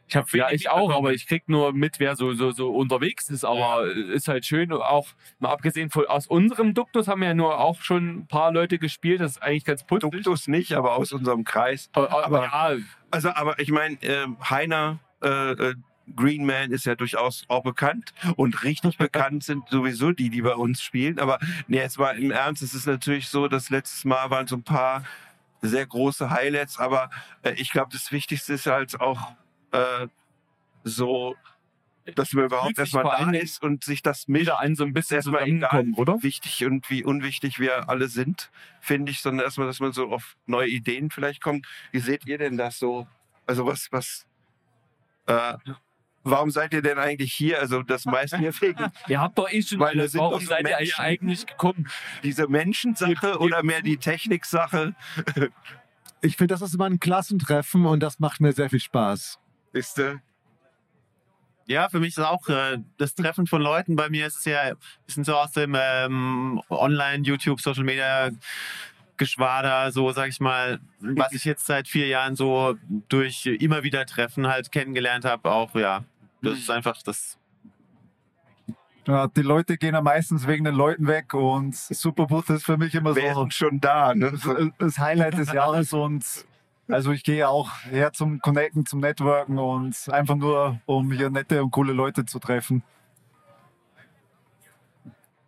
Ich habe ja, ich auch, aber ich krieg nur mit, wer so, so, so unterwegs ist. Aber ist halt schön, auch mal abgesehen von aus unserem Duktus haben ja nur auch schon ein paar Leute gespielt. Das ist eigentlich ganz putzig. Duktus nicht, aber aus unserem Kreis. Aber, aber ja, Also, aber ich meine, ähm, Heiner äh, äh, Green Man ist ja durchaus auch bekannt und richtig bekannt sind sowieso die, die bei uns spielen. Aber nee, jetzt mal im Ernst, es ist natürlich so, das letztes Mal waren so ein paar sehr große Highlights, aber äh, ich glaube, das Wichtigste ist halt auch äh, so, dass man überhaupt erstmal da ist und sich das mischt. wieder ein so ein bisschen erstmal egal, oder? wichtig und wie unwichtig wir alle sind, finde ich, sondern erstmal, dass man so auf neue Ideen vielleicht kommt. Wie seht ihr denn das so? Also was, was, äh, warum seid ihr denn eigentlich hier? Also das meiste hier wegen Ihr habt doch eh schon Weil alles. Warum seid ihr Menschen. eigentlich gekommen? diese Menschensache oder mehr die Techniksache? Ich finde, das ist immer ein Klassentreffen und das macht mir sehr viel Spaß. Ist, äh, Ja, für mich ist auch äh, das Treffen von Leuten. Bei mir ist es ja ein bisschen so aus dem ähm, Online, YouTube, Social Media Geschwader, so sag ich mal, was ich jetzt seit vier Jahren so durch immer wieder Treffen halt kennengelernt habe. Auch ja, das ist einfach das. Ja, die Leute gehen ja meistens wegen den Leuten weg und Superbooth ist für mich immer so schon da. Ne? das Highlight des Jahres und also ich gehe auch her zum Connecten, zum Networken und einfach nur, um hier nette und coole Leute zu treffen.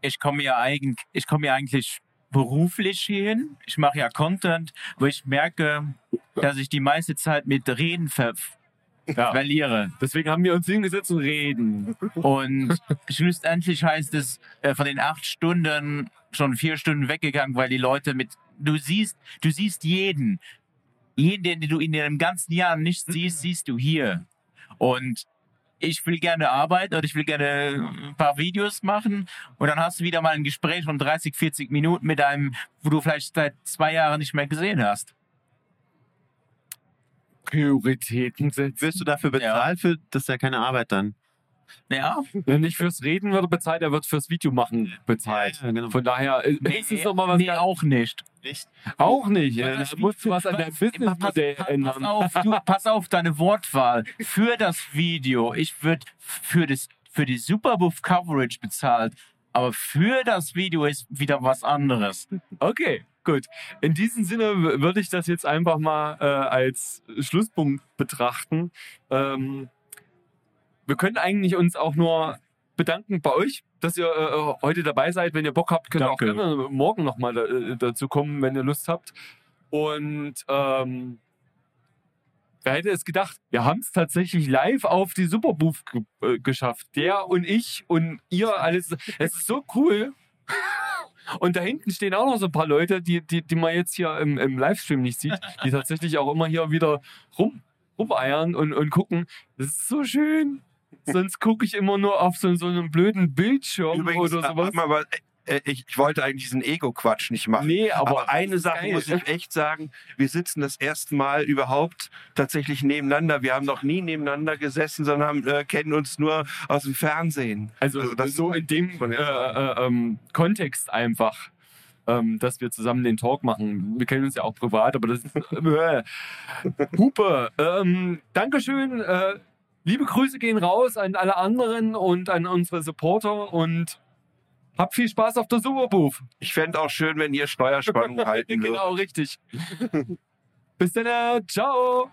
ich komme ja eigentlich, ich komme ja eigentlich beruflich hin. Ich mache ja Content, wo ich merke, dass ich die meiste Zeit mit Reden ver Ja. verliere. Deswegen haben wir uns hingesetzt und reden. Und schlussendlich heißt es, äh, von den acht Stunden schon vier Stunden weggegangen, weil die Leute mit, du siehst, du siehst jeden. Jeden, den du in dem ganzen Jahr nicht siehst, siehst du hier. Und ich will gerne arbeiten oder ich will gerne ein paar Videos machen und dann hast du wieder mal ein Gespräch von 30, 40 Minuten mit einem, wo du vielleicht seit zwei Jahren nicht mehr gesehen hast. Prioritäten setzen. Wirst du dafür bezahlt? Für, das ist ja keine Arbeit dann. Ja, Ja, nicht fürs Reden wird er bezahlt, er wird fürs Video machen bezahlt. Ja, genau. Von daher äh, ist es nochmal was nee, auch nicht. Nicht? auch nicht. Äh, Da musst du was an deinem Businessmodell ändern. Pass auf, du, pass auf deine Wortwahl. Für das Video, ich würde für, das, für die Superbuff Coverage bezahlt, aber für das Video ist wieder was anderes. Okay, gut. In diesem Sinne würde ich das jetzt einfach mal äh, als Schlusspunkt betrachten. Ähm, wir können eigentlich uns auch nur bedanken bei euch, dass ihr äh, heute dabei seid. Wenn ihr Bock habt, könnt ihr auch gerne morgen nochmal da, äh, dazu kommen, wenn ihr Lust habt. Und ähm, wer hätte es gedacht? Wir haben es tatsächlich live auf die Superbooth äh, geschafft. Der und ich und ihr alles. Es ist so cool. Und da hinten stehen auch noch so ein paar Leute, die, die, die man jetzt hier im, im Livestream nicht sieht, die tatsächlich auch immer hier wieder rum, rumeiern und, und gucken. Das ist so schön. Sonst gucke ich immer nur auf so, so einen blöden Bildschirm Übrigens, oder äh, sowas. warte mal, äh, ich, ich wollte eigentlich diesen Ego-Quatsch nicht machen. Nee, aber, Aber, eine Sache geil. muss ich echt sagen, wir sitzen das erste Mal überhaupt tatsächlich nebeneinander. Wir haben noch nie nebeneinander gesessen, sondern haben, äh, kennen uns nur aus dem Fernsehen. Also, Also das so in dem äh, äh, ähm, Kontext einfach, ähm, dass wir zusammen den Talk machen. Wir kennen uns ja auch privat, aber das ist äh, Hupe. Ähm, Dankeschön. Äh, liebe Grüße gehen raus an alle anderen und an unsere Supporter und habt viel Spaß auf der Superbooth. Ich fände auch schön, wenn ihr Steuerspannung halten würdet. genau, richtig. Bis dann. Ciao.